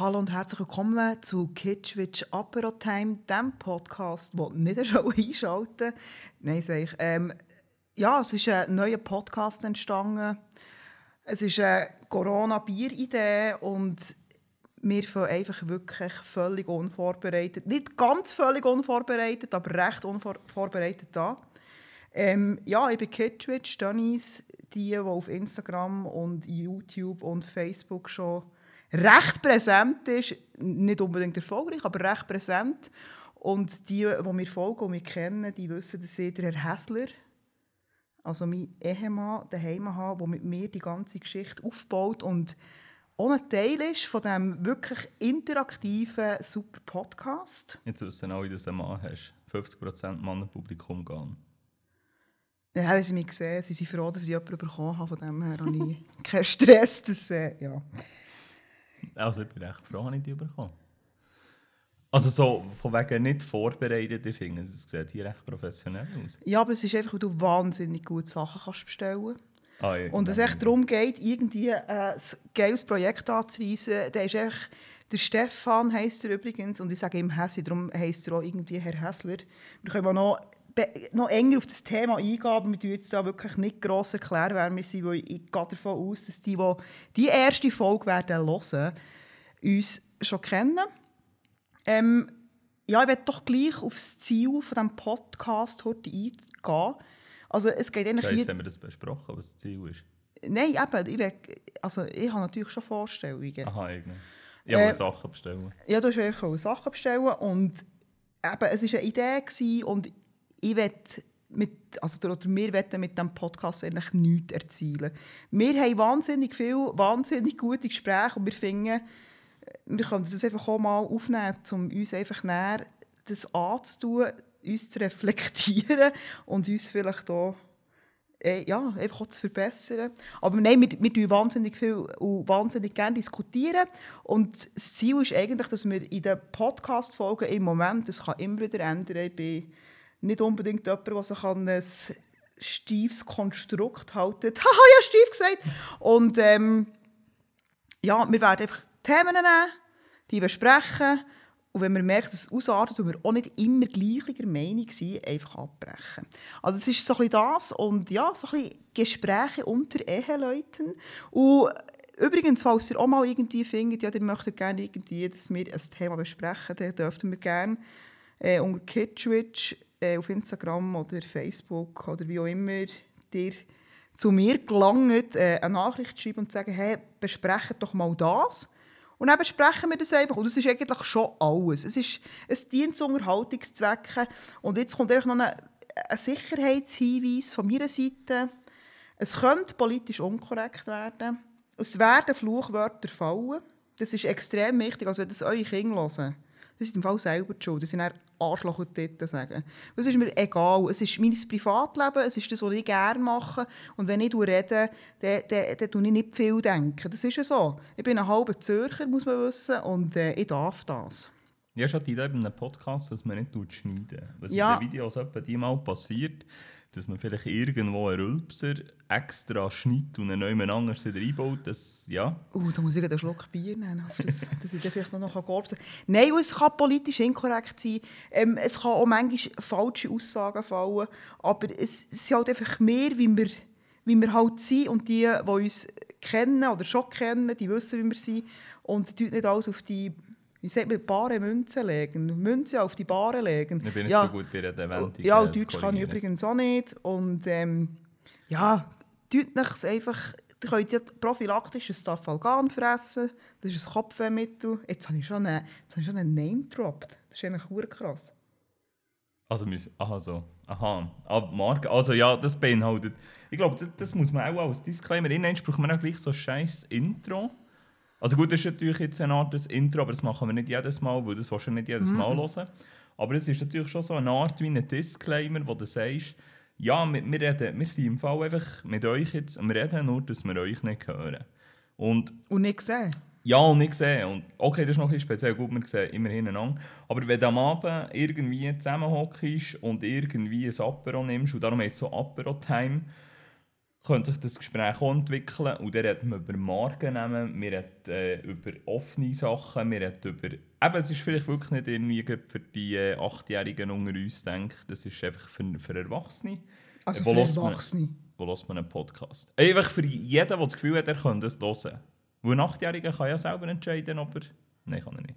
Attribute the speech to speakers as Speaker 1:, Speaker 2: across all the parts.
Speaker 1: Hallo und herzlich willkommen zu Kitschwitsch Apero Time, dem Podcast, der nicht schon einschalten Nein, sage ich. Ähm, ja, es ist ein neuer Podcast entstanden. Es ist eine Corona-Bier-Idee und wir fangen einfach wirklich völlig unvorbereitet, nicht ganz völlig unvorbereitet, aber recht unvorbereitet an. Ähm, ja, ich bin Kitschwitsch, Dennis, die, die auf Instagram und YouTube und Facebook schon recht präsent ist, nicht unbedingt erfolgreich, aber recht präsent. Und die, die mir folgen und mich kennen, die wissen, dass ich der Herr Hässler, also mein Ehemann, daheim habe, der mit mir die ganze Geschichte aufbaut und ein Teil ist von diesem wirklich interaktiven, super Podcast.
Speaker 2: Jetzt wissen alle, dass du einen Mann hast. 50% Mannenpublikum gehen.
Speaker 1: Ja, haben sie mich gesehen. Sie sind froh, dass ich jemanden bekommen habe. Von dem her habe ich keinen Stress. Das, äh, ja.
Speaker 2: Also ich bin recht froh, dass ich die bekommen. Also so von wegen nicht vorbereitet, ich finde, es sieht hier recht professionell aus.
Speaker 1: Ja, aber es ist einfach, weil du wahnsinnig gute Sachen kannst bestellen
Speaker 2: Ah, ja,
Speaker 1: Und es echt darum geht, irgendwie äh, ein geiles Projekt anzureisen, der ist echt, der Stefan heisst er übrigens, und ich sage ihm Hässi, darum heisst er auch irgendwie Herr Hässler. Wir können noch, noch enger auf das Thema eingehen, aber wir jetzt da wirklich nicht gross erklären, wer wir sind, weil ich gehe davon aus, dass die, die die erste Folge werden hören, uns schon kennen. Ähm, ja, ich werde doch gleich auf das Ziel von diesem Podcast heute eingehen. Also es geht eigentlich
Speaker 2: Scheiße, haben wir das besprochen, was das Ziel ist?
Speaker 1: Nein, eben, ich, will, also ich habe natürlich schon Vorstellungen.
Speaker 2: Aha, irgendwie. Ich wollte
Speaker 1: Äh,
Speaker 2: Sachen bestellen.
Speaker 1: Ja, du hast auch Sachen bestellen und eben, es war eine Idee gewesen und ich will mit, also, oder wir wollen mit diesem Podcast eigentlich nichts erzielen. Wir haben wahnsinnig viele, wahnsinnig gute Gespräche und wir finden, wir können das einfach auch mal aufnehmen, um uns einfach näher das anzutun, uns zu reflektieren und uns vielleicht auch äh, ja, einfach auch zu verbessern. Aber nein, wir, wir diskutieren wahnsinnig viel und wahnsinnig gerne diskutieren. Und das Ziel ist eigentlich, dass wir in den Podcast-Folgen im Moment, das kann immer wieder ändern, ich bin nicht unbedingt jemand, der sich an ein steifes Konstrukt haltet. Haha, ja, steif gesagt! Und ähm, ja, wir werden einfach Themen nehmen, die besprechen. Und wenn wir merken, dass es ausartet und wir auch nicht immer gleicher Meinung sind, einfach abbrechen. Also es ist so ein bisschen das und ja, so ein bisschen Gespräche unter Eheleuten. Und übrigens, falls ihr auch mal irgendwie findet, ja, ihr möchtet gerne irgendwie, dass wir ein Thema besprechen, dann dürften wir gerne äh, unter Kitschwitch äh, auf Instagram oder Facebook oder wie auch immer dir zu mir gelangt, äh, eine Nachricht schreiben und sagen, hey, besprechen doch mal das. Und dann besprechen wir das einfach. Und das ist eigentlich schon alles. Es, ist, es dient zu Unterhaltungszwecken. Und jetzt kommt einfach noch ein, ein Sicherheitshinweis von meiner Seite. Es könnte politisch unkorrekt werden. Es werden Fluchwörter fallen. Das ist extrem wichtig. Also wenn das eure Kinder hören, das ist im Fall selber die Schuld. Das sind Arschloch und Titten sagen. Das ist mir egal. Es ist mein Privatleben, es ist das, was ich gerne mache. Und wenn ich rede, dann, dann, ich nicht viel denken. Das ist ja so. Ich bin ein halber Zürcher, muss man wissen, und äh, ich darf das.
Speaker 2: Ja, schon die Idee bei einem Podcast, dass man nicht schneiden Was
Speaker 1: Ja.
Speaker 2: in den Videos etwa die mal passiert, dass man vielleicht irgendwo einen Rülpser extra schneidet und einen neuen anders wieder einbaut, das, ja.
Speaker 1: Uh, da muss ich einen Schluck Bier nehmen, dass ich vielleicht noch gorpsen kann. Nein, es kann politisch inkorrekt sein. Ähm, es kann auch manchmal falsche Aussagen fallen. Aber es, es sind halt einfach mehr, wie wir, wie wir halt sind. Und die, die uns kennen oder schon kennen, die wissen, wie wir sind. Und tun nicht alles auf die, wie sagt man, bare Münzen legen. Münzen auf die Bare legen.
Speaker 2: Ich bin nicht
Speaker 1: ja.
Speaker 2: so gut bei der Wendung.
Speaker 1: Ja,
Speaker 2: äh,
Speaker 1: Deutsch kann ich übrigens auch nicht. Und ähm, ja, tut euch einfach, ihr könnt ja prophylaktisch ein Stafalgan fressen. Das ist ein Kopfwehmittel. Jetzt habe ich schon einen, jetzt habe ich schon einen Name gedroppt. Das ist eigentlich krass.
Speaker 2: Also, müssen, aha, so. Aha. Ah, Marke. Also, ja, das beinhaltet. Ich glaube, das, das muss man auch als Disclaimer. Innen braucht man auch gleich so ein scheiß Intro. Also, gut, das ist natürlich jetzt eine Art des Intro, aber das machen wir nicht jedes Mal, weil das du nicht jedes Mal hören. Aber es ist natürlich schon so eine Art wie ein Disclaimer, wo du sagst, ja, wir, wir, reden, wir sind im Fall einfach mit euch jetzt, und wir reden nur, dass wir euch nicht hören. Und
Speaker 1: Und nicht gesehen.
Speaker 2: ja, und nicht gesehen. Und okay, das ist noch ein bisschen speziell, gut, wir sehen immer hintereinander. Aber wenn du am Abend irgendwie zusammenhockst und irgendwie ein Apero nimmst, und darum heisst es so Apero-Time, könnte sich das Gespräch auch entwickeln. Und dann reden wir über Marken nehmen, wir reden äh, über offene Sachen, wir reden über... Eben, es ist vielleicht wirklich nicht irgendwie für die äh, Achtjährigen unter uns, denke ich. Das ist einfach für, für Erwachsene.
Speaker 1: Also
Speaker 2: Wo
Speaker 1: für
Speaker 2: hört man-
Speaker 1: Erwachsene.
Speaker 2: Wo hört man einen Podcast? Einfach für jeden, der das Gefühl hat, er könnte es hören. Weil ein Achtjähriger kann ja selber entscheiden, ob er... Nein, kann er nicht.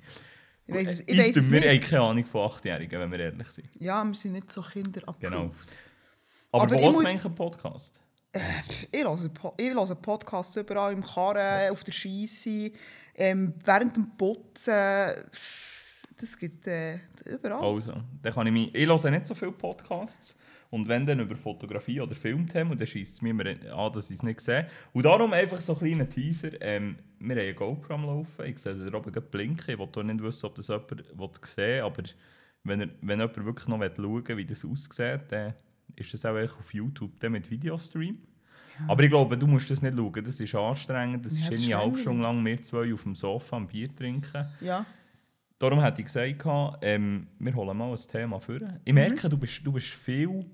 Speaker 1: Ich weiss es, ich weiss
Speaker 2: Item,
Speaker 1: es
Speaker 2: wir
Speaker 1: nicht.
Speaker 2: haben keine Ahnung von Achtjährigen, wenn wir ehrlich sind.
Speaker 1: Ja, wir sind nicht so Kinder
Speaker 2: Genau. Aber,
Speaker 1: Aber
Speaker 2: wo
Speaker 1: ich
Speaker 2: hört man eigentlich einen Podcast?
Speaker 1: Ich höre, ich höre Podcasts überall im Karren, auf der Scheisse, ähm, während dem Putzen. Das gibt äh, überall.
Speaker 2: Also, dann kann ich mich... Ich höre nicht so viele Podcasts. Und wenn dann über Fotografie oder Filmthemen, dann schießt es mir immer an, dass ich es nicht sehe. Und darum einfach so ein kleiner Teaser. Ähm, wir haben eine GoPro am Laufen. Ich sehe da oben blinken. Ich will nicht wissen, ob das jemand sehen will. Aber wenn, er, wenn jemand wirklich noch schauen will, wie das aussieht, dann ist das auch auf YouTube dann mit Videostream. Aber ich glaube, du musst das nicht schauen. Das ist anstrengend. Das
Speaker 1: Ja,
Speaker 2: ist eine halbe. Stunde lang wir zwei auf dem Sofa am Bier trinken.
Speaker 1: Ja.
Speaker 2: Darum hätte ich gesagt, ähm, wir holen mal ein Thema vor. Ich merke, du, bist, du bist viel.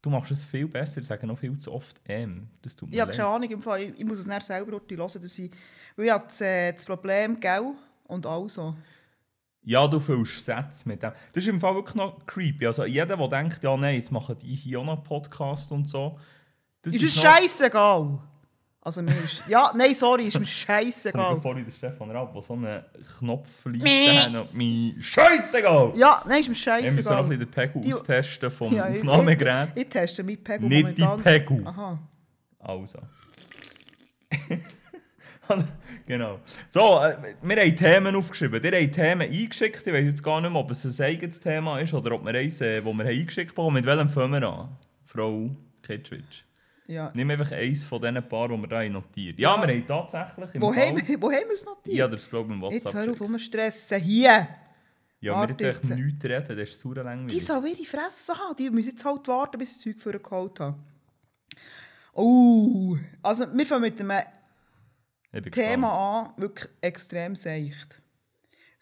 Speaker 2: Du machst es viel besser, ich sage noch viel zu oft ähm. Das tut mir
Speaker 1: Ich habe keine Ahnung, im Fall, ich, ich muss es dann selber hören, dass ich, weil ich habe das, äh, das Problem, gell, und also.
Speaker 2: Ja, du füllst Sätze mit dem. Das ist im Fall wirklich noch creepy. Also jeder, der denkt, ja nein, jetzt machen die hier auch noch Podcast und so. Das
Speaker 1: Ist es
Speaker 2: noch-
Speaker 1: scheißegal? Also mir ist... Ja, nein, sorry, ist mir
Speaker 2: Ich
Speaker 1: scheißegal.
Speaker 2: vorhin den Stefan Raab, der so einen Knopfliste hat und mir Scheißegal!
Speaker 1: Ja, nein, ist mir
Speaker 2: Wir müssen noch ein
Speaker 1: scheißegal.
Speaker 2: bisschen den Pegel
Speaker 1: Die-
Speaker 2: austesten vom
Speaker 1: Ja, ich,
Speaker 2: Aufnahmegerät.
Speaker 1: ich, ich teste mit Pegel
Speaker 2: Nicht die
Speaker 1: momentan.
Speaker 2: Pegel.
Speaker 1: Aha.
Speaker 2: Also. Genau. So, äh, wir haben Themen aufgeschrieben. Ihr habt Themen eingeschickt. Ich weiß jetzt gar nicht mehr, ob es ein eigenes Thema ist oder ob wir eins, äh, das wir haben eingeschickt haben. Mit welchem fangen wir an? Frau Kitschwitsch.
Speaker 1: Ja.
Speaker 2: Nimm einfach eins von diesen paar, die wir da haben notiert Ja,
Speaker 1: Ja.
Speaker 2: wir haben tatsächlich im
Speaker 1: Wo,
Speaker 2: Fall...
Speaker 1: haben wir, wo haben wir es notiert?
Speaker 2: Ja, das glaube ich im
Speaker 1: Jetzt
Speaker 2: WhatsApp.
Speaker 1: hör auf,
Speaker 2: geschickt.
Speaker 1: umstressen. Hier!
Speaker 2: Ja, wir
Speaker 1: Warte
Speaker 2: jetzt echt nichts reden, das ist sauer
Speaker 1: Die
Speaker 2: langweilig.
Speaker 1: sollen ihre Fresse haben. Die müssen jetzt halt warten, bis ich das Zeug für geholt habe. Oh, also wir fangen mit einem Thema an, wirklich extrem seicht.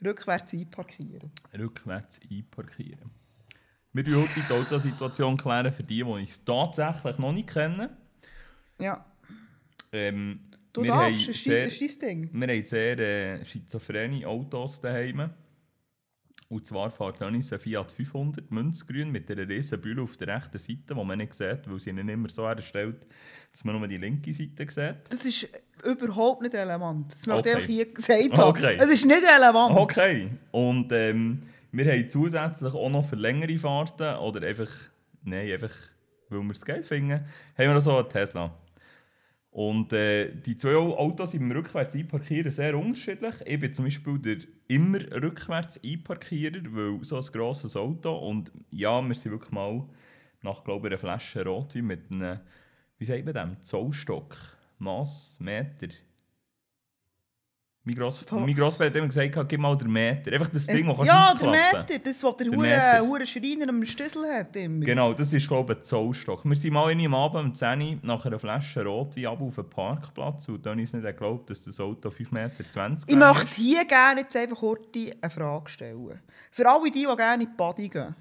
Speaker 1: Rückwärts einparkieren.
Speaker 2: Rückwärts einparkieren. Wir klären heute die Autosituation klären für die, die uns tatsächlich noch nicht kennen.
Speaker 1: Ja,
Speaker 2: Ähm,
Speaker 1: du darfst, das ist dein Ding.
Speaker 2: Wir haben sehr äh, schizophrene Autos daheim. Und zwar fährt Janis ein Fiat 500 Münzgrün mit einer riesen Bühne auf der rechten Seite, die man nicht sieht, weil sie ihn immer so herstellt, dass man nur die linke Seite sieht.
Speaker 1: Das ist überhaupt nicht relevant. Das möchte ich
Speaker 2: Okay.
Speaker 1: einfach hier gesagt haben.
Speaker 2: Okay.
Speaker 1: Es ist nicht relevant.
Speaker 2: Okay. Und ähm, wir haben zusätzlich auch noch für längere Fahrten oder einfach, nein, einfach, weil wir es geil finden, haben wir noch so einen Tesla. Und äh, die zwei Autos im rückwärts einparkieren sehr unterschiedlich. Ich bin zum Beispiel der immer rückwärts einparkierer, weil so ein grosses Auto und ja, wir sind wirklich mal nach, glaube ich, einer Flasche Rotwein mit einem, wie sagt man dem, Zollstock, Mass, Meter. Mein, Gross, mein Grossvater hat immer gesagt, gib mal den Meter. Einfach das Ding, das kannst
Speaker 1: Äh, ja, der. Meter, das, was der
Speaker 2: Der
Speaker 1: hure Schreiner am Schlüssel hat. Immer.
Speaker 2: Genau, das ist glaube ich ein Zollstock. Wir sind mal in am Abend um 10 Uhr nach einer Flasche Rotwein ab auf den Parkplatz und dann ist nicht geglaubt, dass das Auto 5,20 Meter
Speaker 1: Ich
Speaker 2: lang
Speaker 1: möchte
Speaker 2: ist.
Speaker 1: hier gerne jetzt einfach kurz eine Frage stellen. Für alle die, die gerne in die Body gehen.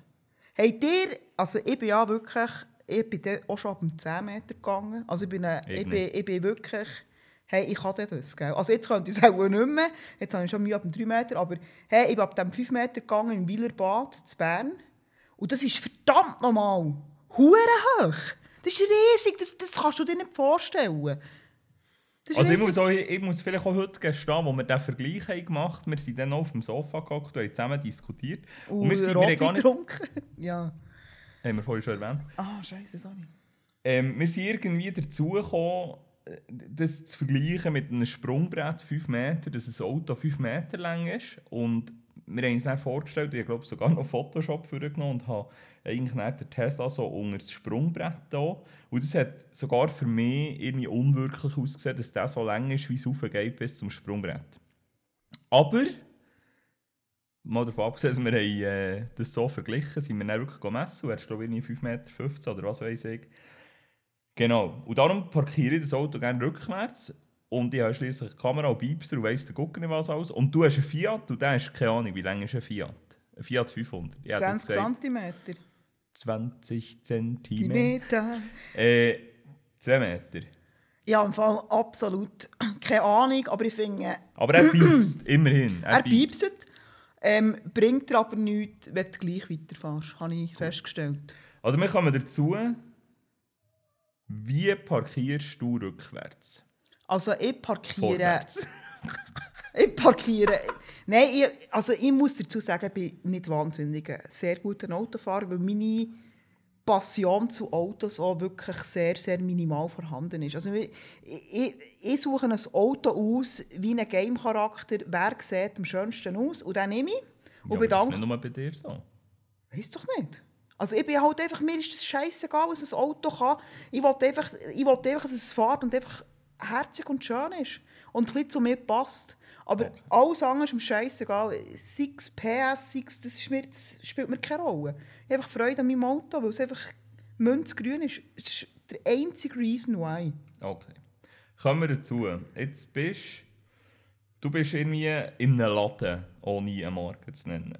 Speaker 1: Habt ihr, also ich bin ja wirklich, ich bin auch schon ab dem 10 Meter gegangen. Also ich bin, äh,
Speaker 2: Ich
Speaker 1: ich bin, ich bin wirklich, hey, ich kann das, gell. Also jetzt könnte ich es auch nicht mehr, jetzt habe ich schon Mühe ab dem 3 Meter, aber hey, ich bin ab dem 5 Meter gegangen im Wielerbad zu Bern. Und das ist verdammt normal. Hure hoch. Das ist riesig, das, das kannst du dir nicht vorstellen.
Speaker 2: Also ich muss, auch, ich muss vielleicht auch heute gestehen, wo wir den Vergleich haben gemacht haben, wir sind dann auf dem Sofa gehockt und haben zusammen diskutiert. Und wir, sind, wir gar nicht,
Speaker 1: getrunken. ja.
Speaker 2: haben wir vorhin schon erwähnt,
Speaker 1: Ah, scheiße, sorry.
Speaker 2: ähm, wir sind irgendwie dazu gekommen, äh, das zu vergleichen mit einem Sprungbrett 5 Meter, dass ein Auto 5 Meter lang ist. Und wir haben uns dann vorgestellt, ich glaube sogar noch Photoshop vorgenommen und habe eigentlich den Tesla so unter das Sprungbrett da. Und das hat sogar für mich irgendwie unwirklich ausgesehen, dass der so lang ist, wie es raufgeht bis zum Sprungbrett. Aber, mal davon abgesehen, dass wir haben, äh, das so verglichen sind wir dann wirklich gemessen. Und er ist glaube ich irgendwie 5,15 Meter oder was weiß ich. Genau. Und darum parkiere ich das Auto gerne rückwärts. Und ich habe schließlich eine Kamera und Piepser und weiss der Gucker nicht was alles. Und du hast einen Fiat und der hast keine Ahnung, wie lang ist ein Fiat? Ein Fiat 500. Ich hätte jetzt
Speaker 1: 20
Speaker 2: gesagt,
Speaker 1: cm.
Speaker 2: 20 Zentimeter.
Speaker 1: Die Meter.
Speaker 2: Äh, Zwei Meter.
Speaker 1: Ja, im Fall absolut keine Ahnung, aber ich finde,
Speaker 2: Aber er piepst, immerhin.
Speaker 1: er piepst. Ähm, bringt dir aber nichts, wenn du gleich weiterfährst, habe ich festgestellt.
Speaker 2: Also wir kommen dazu, wie parkierst du rückwärts?
Speaker 1: Also ich parkiere...
Speaker 2: Vorwärts.
Speaker 1: Ich parkiere. Nein, ich, also ich muss dazu sagen, ich bin nicht wahnsinnig ein sehr guter Autofahrer, weil meine Passion zu Autos auch wirklich sehr, sehr minimal vorhanden ist. Also ich, ich, ich suche ein Auto aus wie ein Game-Charakter, wer sieht am schönsten aus und dann nehme ich und
Speaker 2: ja, aber das ist
Speaker 1: bedanke
Speaker 2: nicht nur bei dir so.
Speaker 1: Weiß doch nicht. Also ich bin halt einfach, mir ist das scheißegal, was ein Auto kann. Ich will einfach, ich will einfach dass es fährt und einfach herzig und schön ist. Und ein bisschen zu mir passt. Aber
Speaker 2: Okay.
Speaker 1: alles andere ist mir scheißegal. 6 PS, 6, das, ist mir, das spielt mir keine Rolle. Ich habe einfach Freude an meinem Auto, weil es einfach münzgrün ist. Das ist der einzige Reason why.
Speaker 2: Okay. Kommen wir dazu. Jetzt bist du bist irgendwie in einem Laden, ohne eine Marke zu nennen.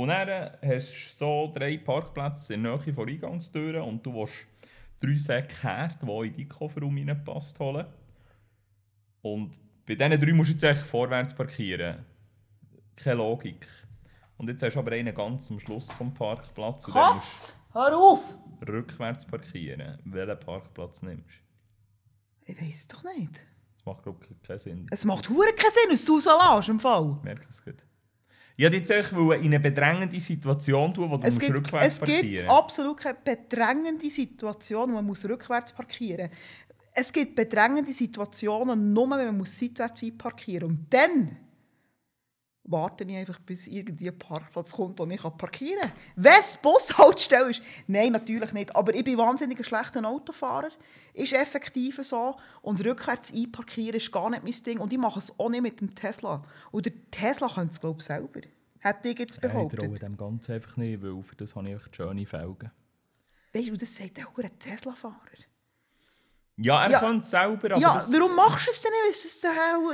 Speaker 2: Und dann hast du so drei Parkplätze in der Nähe von Eingangstüren und du willst drei Säcke Herd, die in deinen Kofferraum reinpasst, holen. Und bei diesen drei musst du jetzt eigentlich vorwärts parkieren. Keine Logik. Und jetzt hast du aber einen ganz am Schluss vom Parkplatz und dann musst
Speaker 1: Katz, hör auf!
Speaker 2: du rückwärts parkieren. Welchen Parkplatz nimmst du?
Speaker 1: Ich weiß doch nicht.
Speaker 2: Das macht, glaube ich, keinen Sinn.
Speaker 1: Es macht hure keinen Sinn, dass du so lässt, im Fall.
Speaker 2: Ich merke es gut. Ich wollte jetzt in eine bedrängende Situation tun, wo du
Speaker 1: Es
Speaker 2: musst
Speaker 1: gibt,
Speaker 2: rückwärts
Speaker 1: es
Speaker 2: parkieren
Speaker 1: gibt absolut keine bedrängende Situation, wo man muss rückwärts parkieren muss. Es gibt bedrängende Situationen, nur wenn man muss seitwärts einparkieren muss. Und dann warte ich einfach, bis irgendwie ein Parkplatz kommt, wo ich parkieren kann. Wenn es Bushaltestelle ist. Nein, natürlich nicht. Aber ich bin wahnsinnig ein schlechter Autofahrer. Ist effektiv so. Und rückwärts einparkieren ist gar nicht mein Ding. Und ich mache es auch nicht mit dem Tesla. Und der Tesla könnte es, glaube ich, selber. Hätte ich jetzt
Speaker 2: Ich
Speaker 1: behauptet.
Speaker 2: traue dem Ganzen einfach nicht, weil für das habe ich echt schöne Felgen.
Speaker 1: Weißt du, das sagt auch ein Tesla-Fahrer.
Speaker 2: Ja, er
Speaker 1: Ja.
Speaker 2: kann es selber, aber
Speaker 1: Ja,
Speaker 2: das,
Speaker 1: warum machst du es denn nicht, wenn es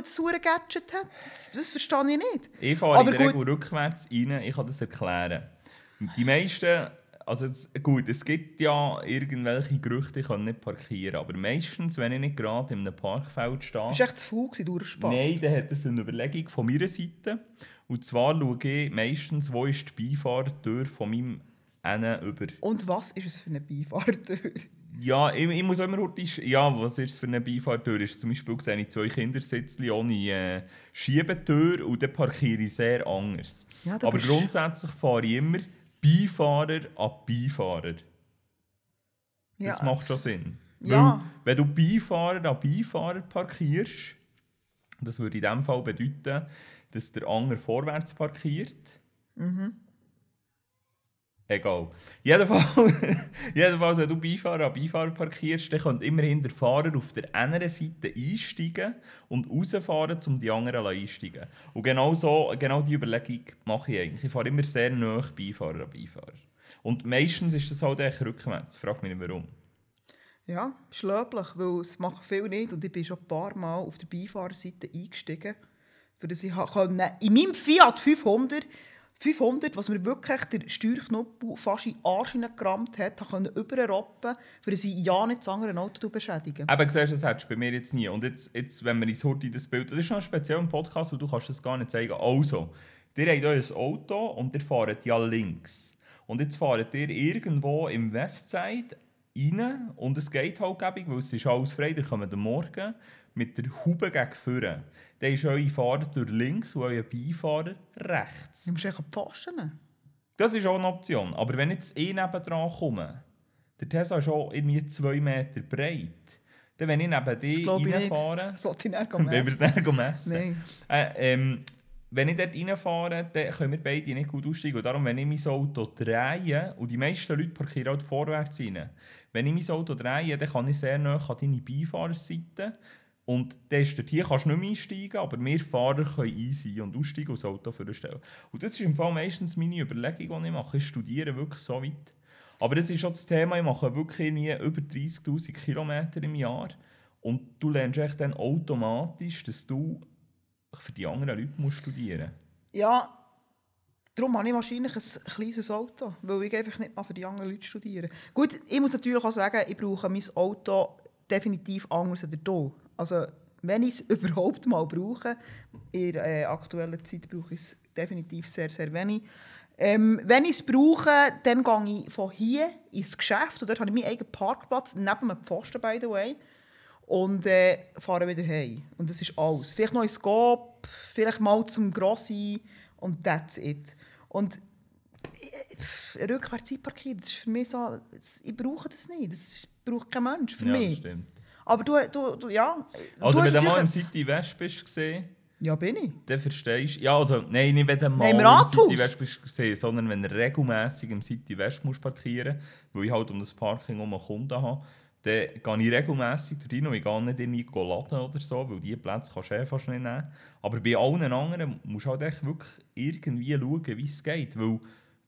Speaker 1: das saure Gadget hat? Das, das verstehe ich nicht.
Speaker 2: ich fahre
Speaker 1: Aber
Speaker 2: in der
Speaker 1: gut.
Speaker 2: Regel rückwärts rein, ich kann das erklären. Die meisten, also gut, es gibt ja irgendwelche Gerüchte, ich kann nicht parkieren, aber meistens, wenn ich nicht gerade in einem Parkfeld stehe,
Speaker 1: Du warst echt zu faul, gewesen, du Spaß.
Speaker 2: Nein, dann hat es eine Überlegung von meiner Seite. Und zwar schaue ich meistens, wo ist die Beifahrertür von meinem einen über.
Speaker 1: Und was ist es für eine Beifahrertür?
Speaker 2: Ja, ich, ich muss immer heute... Ja, was ist für eine Beifahrertür? Ist zum Beispiel sehe ich zwei Kindersitzchen ohne äh, Schiebetür und dann parkiere ich sehr anders.
Speaker 1: Ja,
Speaker 2: Aber
Speaker 1: bist-
Speaker 2: grundsätzlich fahre ich immer Beifahrer an Beifahrer. Das macht schon Sinn.
Speaker 1: Ja.
Speaker 2: Weil, wenn du Beifahrer an Beifahrer parkierst, das würde in dem Fall bedeuten, dass der andere vorwärts parkiert. Egal. Jedenfalls, jedenfalls, wenn du Beifahrer an Beifahrer parkierst, dann könnte immerhin der Fahrer auf der anderen Seite einsteigen und rausfahren, um die anderen einsteigen Und genau so, genau diese Überlegung mache ich eigentlich. Ich fahre immer sehr nah Beifahrer an Beifahrer. Und meistens ist das halt echt rückwärts. Frag mich nicht warum.
Speaker 1: Ja, ist löblich, weil es machen viele nicht. Und ich bin schon ein paar Mal auf der Beifahrerseite eingestiegen, für das ich in meinem Fiat 500, 500, was mir wirklich der Steuerknopf fast in den Arsch hineingerammt hat, ha können überroppen, das ich ja nicht das andere Auto beschädigen
Speaker 2: Eben, siehst du, das hättest du bei mir jetzt nie. Und jetzt, jetzt wenn wir ins Hurti das Bild... Das ist noch ein spezieller Podcast, weil du kannst das gar nicht zeigen. Also, ihr habt euer Auto und ihr fahrt ja links. Und jetzt fahrt ihr irgendwo im Westside rein und es geht halt gäbig, weil es ist alles frei, ihr kommt am Morgen mit der Haube gegen vorne. Dann ist eure Fahrer links und euer Beifahrer rechts.
Speaker 1: Du musst die Pfosten.
Speaker 2: Das ist auch eine Option. Aber wenn jetzt ich nebendran komme, der Tesla ist auch irgendwie zwei Meter breit, dann wenn ich neben dir reinfahre,
Speaker 1: Sollte ich nicht
Speaker 2: wenn wir es
Speaker 1: messen. Nein.
Speaker 2: Äh, ähm, wenn ich dort reinfahre, dann können wir beide nicht gut aussteigen. Und darum, wenn ich mein Auto drehe, und die meisten Leute parkieren halt vorwärts rein, wenn ich mein Auto drehe, dann kann ich sehr nah an deine Beifahrerseite. Und dann ist dort, hier kannst du nicht mehr einsteigen, aber wir Fahrer können easy und aussteigen und das Auto vorstellen. Und das ist im Fall meistens meine Überlegung, die ich mache. Ich studiere wirklich so weit. Aber das ist schon das Thema, ich mache wirklich über 30'000 Kilometer im Jahr. Und du lernst echt dann automatisch, dass du für die anderen Leute musst studieren
Speaker 1: Ja, darum habe ich wahrscheinlich ein kleines Auto, weil ich einfach nicht mal für die anderen Leute studiere. Gut, ich muss natürlich auch sagen, ich brauche mein Auto definitiv anders als du. Also, wenn ich es überhaupt mal brauche, in der äh, aktuellen Zeit brauche ich es definitiv sehr, sehr wenig. Ähm, wenn ich es brauche, dann gehe ich von hier ins Geschäft und dort habe ich meinen eigenen Parkplatz, neben einem Pfosten, by the way, und äh, fahre wieder heim. Und das ist alles. Vielleicht noch ins Gop, vielleicht mal zum Grossi und that's it. Und äh, rückwärts einparkieren, das ist für mich so, ich brauche das nicht, das braucht kein Mensch für
Speaker 2: ja, das
Speaker 1: mich.
Speaker 2: stimmt.
Speaker 1: Aber du, du, du ja...
Speaker 2: Also,
Speaker 1: du
Speaker 2: wenn du mal im City West bist gesehen,
Speaker 1: Ja, bin ich.
Speaker 2: dann verstehst du. Ja, also, nein, nicht wenn du mal
Speaker 1: im.
Speaker 2: City West bist gesehen, sondern wenn du regelmässig im City West musst parkieren weil ich halt um das Parking um einen Kunden habe, dann gehe ich regelmässig rein und ich gehe nicht irgendwie laden oder so, weil diese Plätze kannst du eh fast nicht nehmen. Aber bei allen anderen musst du halt echt wirklich irgendwie schauen, wie es geht. Weil,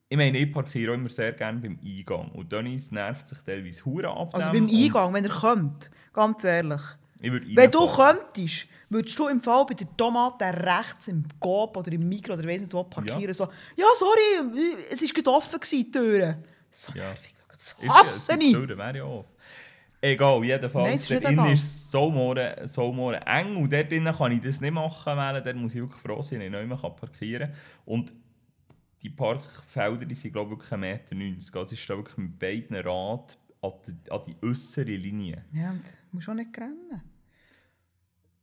Speaker 2: ich meine, ich parkiere immer sehr gerne beim Eingang. Und Dennis nervt sich teilweise Huren ab.
Speaker 1: Also beim Eingang, wenn er kommt, ganz ehrlich.
Speaker 2: Ich würde
Speaker 1: Wenn du könntest, würdest du im Fall bei der Tomate rechts im Coop oder im Mikro oder weiss nicht wo parkieren,
Speaker 2: Ja.
Speaker 1: so, ja, sorry, es war gerade offen, die Türen. So
Speaker 2: Ja.
Speaker 1: nervig, das hasse ich.
Speaker 2: die Türen wären ja offen. Egal,
Speaker 1: Nein,
Speaker 2: jedenfalls.
Speaker 1: nicht
Speaker 2: dort ist es so more- so more eng und dort drinnen kann ich das nicht machen, weil dort muss ich wirklich froh sein, dass ich nicht mehr parkieren kann. Und die Parkfelder die sind glaube ich wirklich 1,90 Meter. Also ich stehe wirklich mit beiden Rad an die, an die äußere Linie.
Speaker 1: Ja, und du musst auch nicht rennen.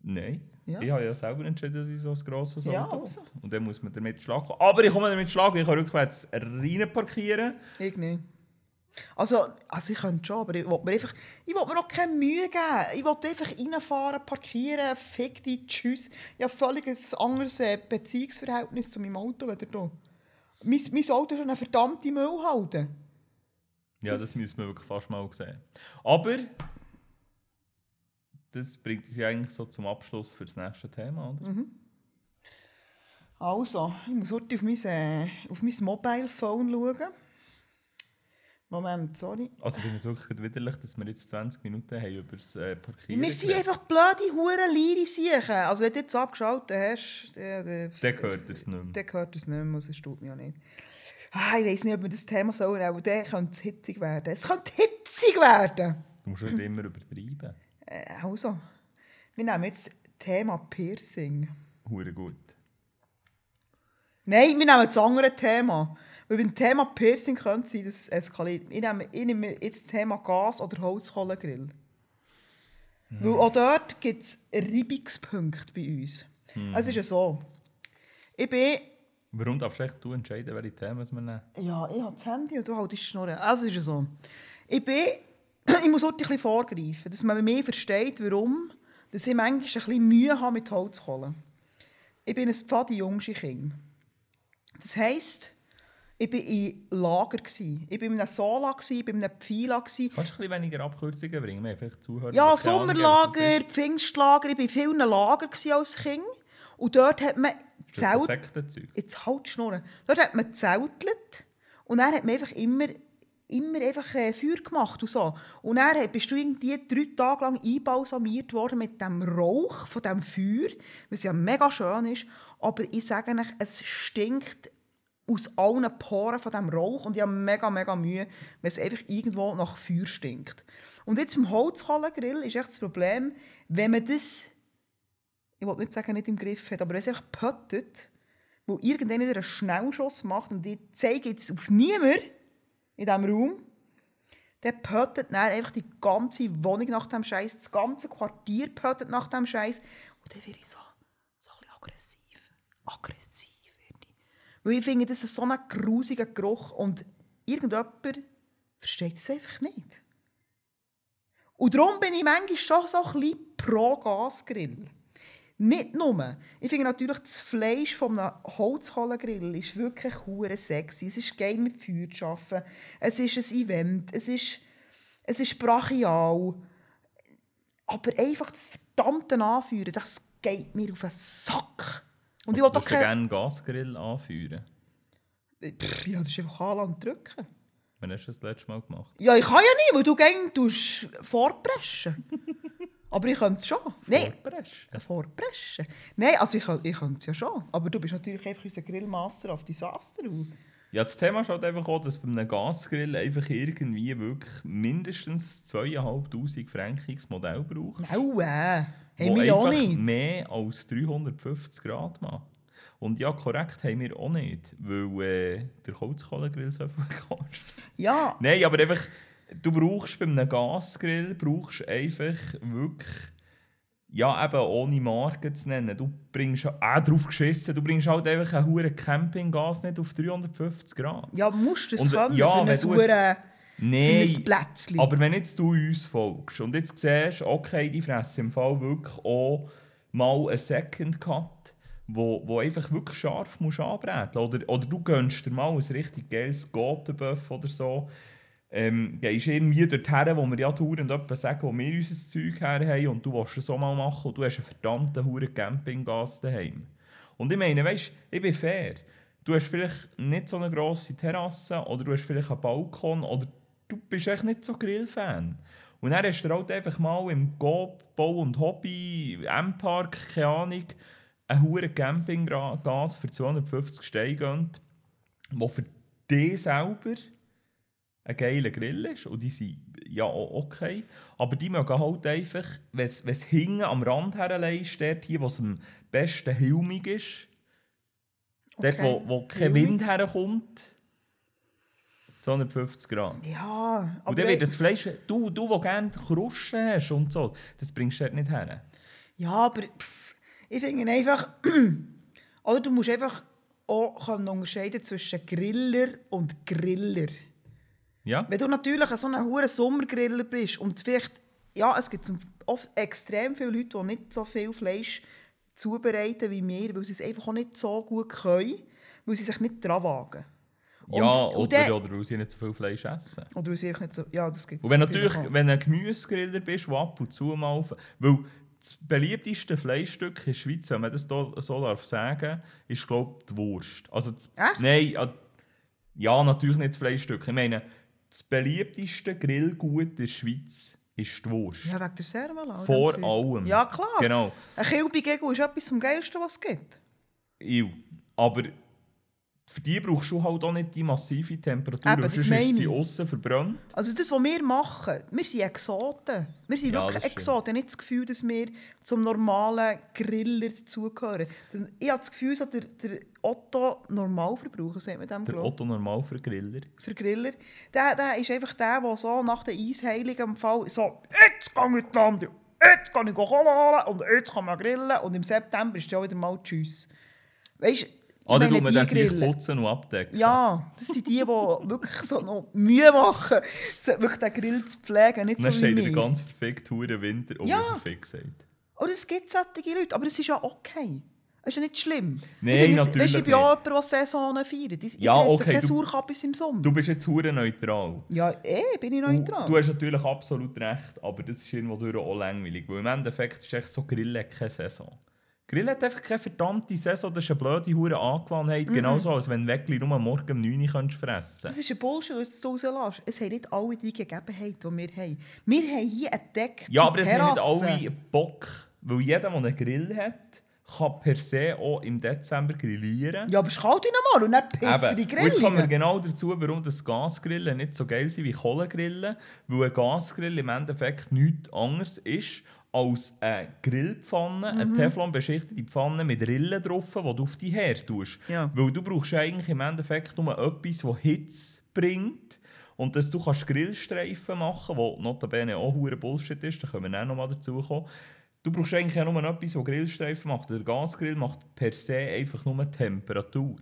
Speaker 2: Nein.
Speaker 1: Ja.
Speaker 2: Ich habe ja selber entschieden, dass ich so ein grosses
Speaker 1: Ja,
Speaker 2: Auto
Speaker 1: also.
Speaker 2: Und dann muss man damit schlagen. Aber ich komme damit schlagen, ich kann rückwärts rein parkieren.
Speaker 1: Ich nicht. Also, also ich könnte schon, aber ich will mir einfach, ich will mir auch keine Mühe geben. Ich will einfach reinfahren, parkieren, fick dich, tschüss. Ich habe völlig ein anderes äh, Beziehungsverhältnis zu meinem Auto als du. Mein, mein Auto ist eine verdammte Müllhalde.
Speaker 2: Ja, das,
Speaker 1: Das-
Speaker 2: müssen wir wirklich fast mal sehen. Aber das bringt uns ja eigentlich so zum Abschluss für das nächste Thema, oder?
Speaker 1: Mhm. Also, ich muss heute auf mein, äh, auf mein Mobile Phone schauen. Moment, sorry.
Speaker 2: Also ich finde es wirklich widerlich, dass wir jetzt 20 Minuten haben über das äh, Parkieren
Speaker 1: Wir sind einfach blöde Huren Leere siechen. Also wenn du jetzt abgeschaltet hast, dann, dann,
Speaker 2: Dann gehört es nicht mehr.
Speaker 1: dann gehört es nicht mehr, das tut mir ja nicht. Ah, ich weiß nicht, ob wir das Thema so aber dann könnte es hitzig werden. Es könnte hitzig werden!
Speaker 2: Du musst nicht immer übertreiben.
Speaker 1: Äh, also, wir nehmen jetzt das Thema Piercing.
Speaker 2: Hure gut.
Speaker 1: Nein, wir nehmen das andere Thema. Weil beim Thema Piercing könnte es sein, dass es eskaliert. Ich nehme, ich nehme jetzt das Thema Gas- oder Holzkohlegrill. Weil auch dort gibt es Reibungspunkte bei uns. Es ist ja so. Ich bin...
Speaker 2: Warum darfst du du entscheiden, welche Themen wir nehmen?
Speaker 1: Ja, ich habe das Handy und du haltest die Schnurren. Also ist ja so. Ich bin... Ich muss heute ein bisschen vorgreifen, dass man mir versteht, warum dass ich manchmal ein bisschen Mühe habe mit Holzkohlen. Ich bin ein pfadi-jungsche Kind. Das heisst, ich war in Lager. Ich war in einem Sola, gsi, ich war in einem Pfila.
Speaker 2: Kannst du ein bisschen weniger Abkürzungen bringen? Wir vielleicht Zuhörer.
Speaker 1: Ja, Sommerlager. Pfingstlager. Ich war in vielen Lagern gsi als Kind. Und dort hat man Zelt...
Speaker 2: Sektenzeug.
Speaker 1: Jetzt halt Schnurren. Dort hat man zeltelt und dann hat man einfach immer, immer einfach äh, Feuer gemacht und so. Und dann bist du irgendwie drei Tage lang einbalsamiert worden mit dem Rauch von dem Feuer, was ja mega schön ist. Aber ich sage euch, es stinkt aus allen Poren von dem Rauch und ich habe mega, mega Mühe, wenn es einfach irgendwo nach Feuer stinkt. Und jetzt im Holzkohlegrill ist echt das Problem, wenn man das, ich will nicht sagen, nicht im Griff hat, aber es einfach pöttet, wo irgendjemand wieder einen Schnellschuss macht und ich zeige jetzt auf niemanden in diesem Raum, dann pöttet dann einfach die ganze Wohnung nach dem Scheiß, das ganze Quartier pöttet nach dem Scheiß und dann werde ich so, so ein bisschen aggressiv. Aggressiv. Weil ich finde, das ist so ein grusiger Geruch und irgendjemand versteht es einfach nicht. Und darum bin ich manchmal schon so ein bisschen pro Gasgrill. Nicht nur. Ich finde natürlich, das Fleisch von einem Holzkohlegrill ist wirklich hure sexy. Es ist geil mit Feuer zu arbeiten. Es ist ein Event. Es ist, es ist brachial. Aber einfach das verdammte Anführen, das geht mir auf den Sack. Und ich will
Speaker 2: Also,
Speaker 1: doch
Speaker 2: du würdest
Speaker 1: kein...
Speaker 2: gerne einen Gasgrill anführen.
Speaker 1: Pff, Ja, das ist einfach anlassen drücken.
Speaker 2: Wann hast du das letzte Mal gemacht?
Speaker 1: Ja, ich kann ja nicht, weil du gäng tust vorpreschen. Aber ich könnte es schon. Nein,
Speaker 2: Vorpreschen.
Speaker 1: vorpreschen. Nein, also ich, ich könnte es ja schon. Aber du bist natürlich einfach unser Grillmaster auf Disaster. Und
Speaker 2: Ja, das Thema ist halt einfach auch, dass bei einem Gasgrill einfach irgendwie wirklich mindestens ein 2'500 Frankiges Modell braucht.
Speaker 1: Au, äh.
Speaker 2: wo
Speaker 1: Haben wir auch nicht.
Speaker 2: mehr als 350 Grad macht. Und ja, korrekt haben wir auch nicht, weil äh, der Holzkohlegrill so viel kostet.
Speaker 1: Ja,
Speaker 2: Nein, aber einfach, du brauchst bei einem Gasgrill brauchst einfach wirklich, ja eben ohne Marke zu nennen, du bringst auch drauf geschissen, du bringst halt einfach ein hure Campinggas nicht auf 350 Grad.
Speaker 1: ja, musst du es können
Speaker 2: ja,
Speaker 1: für ein,
Speaker 2: Nein,
Speaker 1: für ein Plätzchen.
Speaker 2: aber wenn jetzt du uns folgst und jetzt siehst, okay, die fressen im Fall wirklich auch mal einen Second Cut, wo, wo einfach wirklich scharf musst anbraten oder, oder du gönnst dir mal ein richtig geiles Gotenböff oder so, ähm, gehst irgendwie dorthin, wo wir ja dauernd etwas sagen, wo wir unser Zeug her haben und du willst es so mal machen und du hast einen verdammten Huren Campinggas daheim. Und ich meine, weißt ich bin fair. Du hast vielleicht nicht so eine grosse Terrasse oder du hast vielleicht einen Balkon oder du bist echt nicht so Grillfan. Und dann hast du halt einfach mal im Gob, Bau und Hobby, M-Park, keine Ahnung, einen huren Campinggas für 250 Steine gönnt, der für dich selber ein geiler Grill ist. Und die sind ja okay. Aber die mögen halt einfach, wenn es hinten am Rand herleist, dort hier, wo es am besten hilmig ist, dort, wo, wo kein. Wind herkommt, 250 Grad.
Speaker 1: ja,
Speaker 2: Und
Speaker 1: aber
Speaker 2: dann wird das Fleisch, du, du, der gerne Krusten hast und so, das bringst du dort nicht her.
Speaker 1: Ja, aber pff, ich finde einfach, oder du musst einfach auch können unterscheiden zwischen Griller und Griller.
Speaker 2: Ja?
Speaker 1: Wenn du natürlich so ein hoher Sommergriller bist und vielleicht, ja, es gibt oft extrem viele Leute, die nicht so viel Fleisch zubereiten wie wir, weil sie es einfach auch nicht so gut können, weil sie sich nicht dran wagen. Und-
Speaker 2: ja,
Speaker 1: und
Speaker 2: oder,
Speaker 1: dann-
Speaker 2: oder weil sie nicht so viel Fleisch essen.
Speaker 1: Oder weil sie nicht so, ja, das gibt
Speaker 2: Und wenn natürlich, wenn du ein Gemüsegriller bist, der ab und zu mal auf... Weil das beliebteste Fleischstück in der Schweiz, wenn man das da so darf sagen, ist, glaube ich, die Wurst. Also das? Nein, ja, ja, natürlich nicht das Fleischstück. Ich meine, das beliebteste Grillgut in der Schweiz ist die Wurst.
Speaker 1: Ja, wegen der Servala. und
Speaker 2: Vor
Speaker 1: Zeug.
Speaker 2: allem.
Speaker 1: Ja, klar.
Speaker 2: Genau.
Speaker 1: Ein Kilbigegel ist etwas vom Geilsten, was es gibt.
Speaker 2: Ew. Aber für die brauchst du halt auch nicht die massive Temperatur,
Speaker 1: Eben,
Speaker 2: sonst
Speaker 1: meine
Speaker 2: ist sie aussen verbrannt.
Speaker 1: Also das, was wir machen, wir sind Exoten. Wir sind
Speaker 2: Ja,
Speaker 1: wirklich. Exoten. Ich habe nicht das Gefühl, dass wir zum normalen Griller dazugehören. Ich habe das Gefühl, so der, der Otto Normalverbraucher, sagt man dem,
Speaker 2: Der
Speaker 1: glaub,
Speaker 2: Otto normal für Griller.
Speaker 1: für Griller, der, der ist einfach der, der so nach der Eisheiligen im Fall so «Jetzt gehe ich die Lande, jetzt kann ich Kohle holen und jetzt kann man grillen» und im September ist ja wieder mal «Tschüss». Weißt du,
Speaker 2: Oder man
Speaker 1: die
Speaker 2: den sich putzen und abdecken?
Speaker 1: Ja, das sind die, die wirklich so noch Mühe machen, wirklich den Grill zu pflegen, nicht
Speaker 2: Und dann
Speaker 1: so wie
Speaker 2: steht der
Speaker 1: wir.
Speaker 2: ganz perfekt hure Winter und
Speaker 1: Ja.
Speaker 2: perfekt gesagt.
Speaker 1: Oder es gibt solche Leute, aber es ist ja okay. Es ist ja nicht schlimm.
Speaker 2: Nein,
Speaker 1: ich finde, es-
Speaker 2: natürlich
Speaker 1: Weißt, ich bin auch jemand, der Saisonen feiert. Ich
Speaker 2: Ja,
Speaker 1: fresse
Speaker 2: okay,
Speaker 1: keine
Speaker 2: du-
Speaker 1: Sauerkappis im Sommer.
Speaker 2: Du bist jetzt hure neutral.
Speaker 1: ja, eh, bin ich
Speaker 2: Du,
Speaker 1: neutral.
Speaker 2: du hast natürlich absolut recht, aber das ist irgendwo auch langweilig. Weil im Endeffekt ist echt so Grillen keine Saison. Grillen hat einfach keine verdammte Saison, das ist eine blöde hure Angewohnheit. Genauso, als wenn du wirklich nur morgen um 9 Uhr könntest fressen
Speaker 1: das ist ein Bullshit, was du rauslässt. Es haben nicht alle die Gegebenheiten, die wir haben. Wir haben hier eine Decke.
Speaker 2: Ja, aber es haben nicht alle Bock, weil jeder, der einen Grill hat, kann per se auch im Dezember grillieren.
Speaker 1: Ja, aber es kalt in mal und nicht pissere
Speaker 2: Eben. Und jetzt kommen wir
Speaker 1: Grillen.
Speaker 2: genau dazu, warum das Gasgrillen nicht so geil sind wie Kohlegrillen. Weil ein Gasgrill im Endeffekt nichts anderes ist als eine Grillpfanne, eine Teflon-beschichtete Pfanne mit Rillen drauf, die du auf die Herd tust.
Speaker 1: Ja.
Speaker 2: Weil du brauchst eigentlich im Endeffekt nur etwas, das Hitze bringt. Und dass du kannst Grillstreifen machen kannst, was notabene auch hure Bullshit ist, da können wir dann nochmal dazu kommen. Du brauchst eigentlich auch nur etwas, das Grillstreifen macht. Der Gasgrill macht per se einfach nur Temperatur.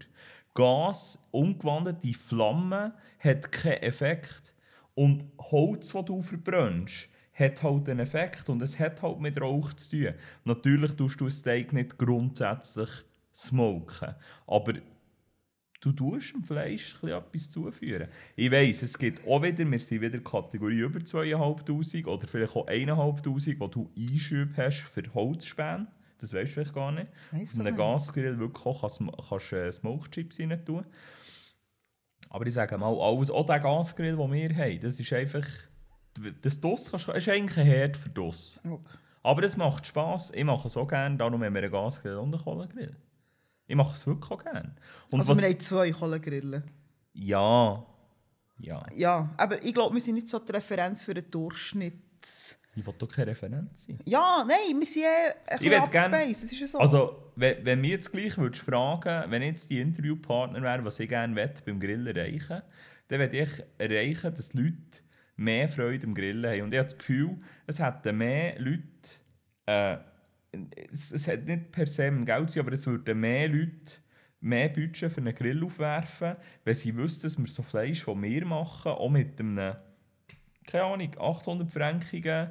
Speaker 2: Gas, umgewandelte Flamme, hat keinen Effekt. Und Holz, das du verbrennst, hat halt einen Effekt und es hat halt mit Rauch zu tun. Natürlich tust du ein Steak nicht grundsätzlich smoken, aber du tust dem Fleisch etwas zuführen. Ich weiss, es gibt auch wieder, wir sind wieder Kategorie über 2'500 oder vielleicht auch 1'500, wo du Einschübe hast für Holzspäne. Das weißt du vielleicht gar nicht.
Speaker 1: Weiss
Speaker 2: Auf einem. Gasgrill wirklich auch kannst, kannst du äh, Smoke Chips rein tun. Aber ich sage mal, alles, auch der Gasgrill, den wir haben, das ist einfach... Das kannst, du- ist eigentlich ein Herd für Doss.
Speaker 1: Okay.
Speaker 2: Aber es macht Spass. Ich mache es auch gerne, darum haben wir einen Gasgrill und einen Kohlegrill. Ich mache es wirklich auch gerne. Und
Speaker 1: Also
Speaker 2: was,
Speaker 1: wir haben zwei Kohlegrillen.
Speaker 2: Ja. Ja.
Speaker 1: Ja, aber ich glaube, wir sind nicht so die Referenz für den Durchschnitts...
Speaker 2: Ich will doch keine Referenz sein.
Speaker 1: Ja, nein, wir sind eh ein
Speaker 2: Ich
Speaker 1: bisschen
Speaker 2: gern-
Speaker 1: das ist ja so.
Speaker 2: Also, wenn, wenn mir jetzt gleich würdest fragen, wenn jetzt die Interviewpartner wäre, was ich gerne möchte beim Grillen erreichen, dann würde ich erreichen, dass die Leute mehr Freude am Grillen haben. Und ich habe das Gefühl, es hätten mehr Leute, äh, es, es hat nicht per se im Geld sein, aber es würden mehr Leute mehr Budget für einen Grill aufwerfen, wenn sie wüssten, dass wir so Fleisch, das wir machen, auch mit einem, keine Ahnung, 800 Frankigen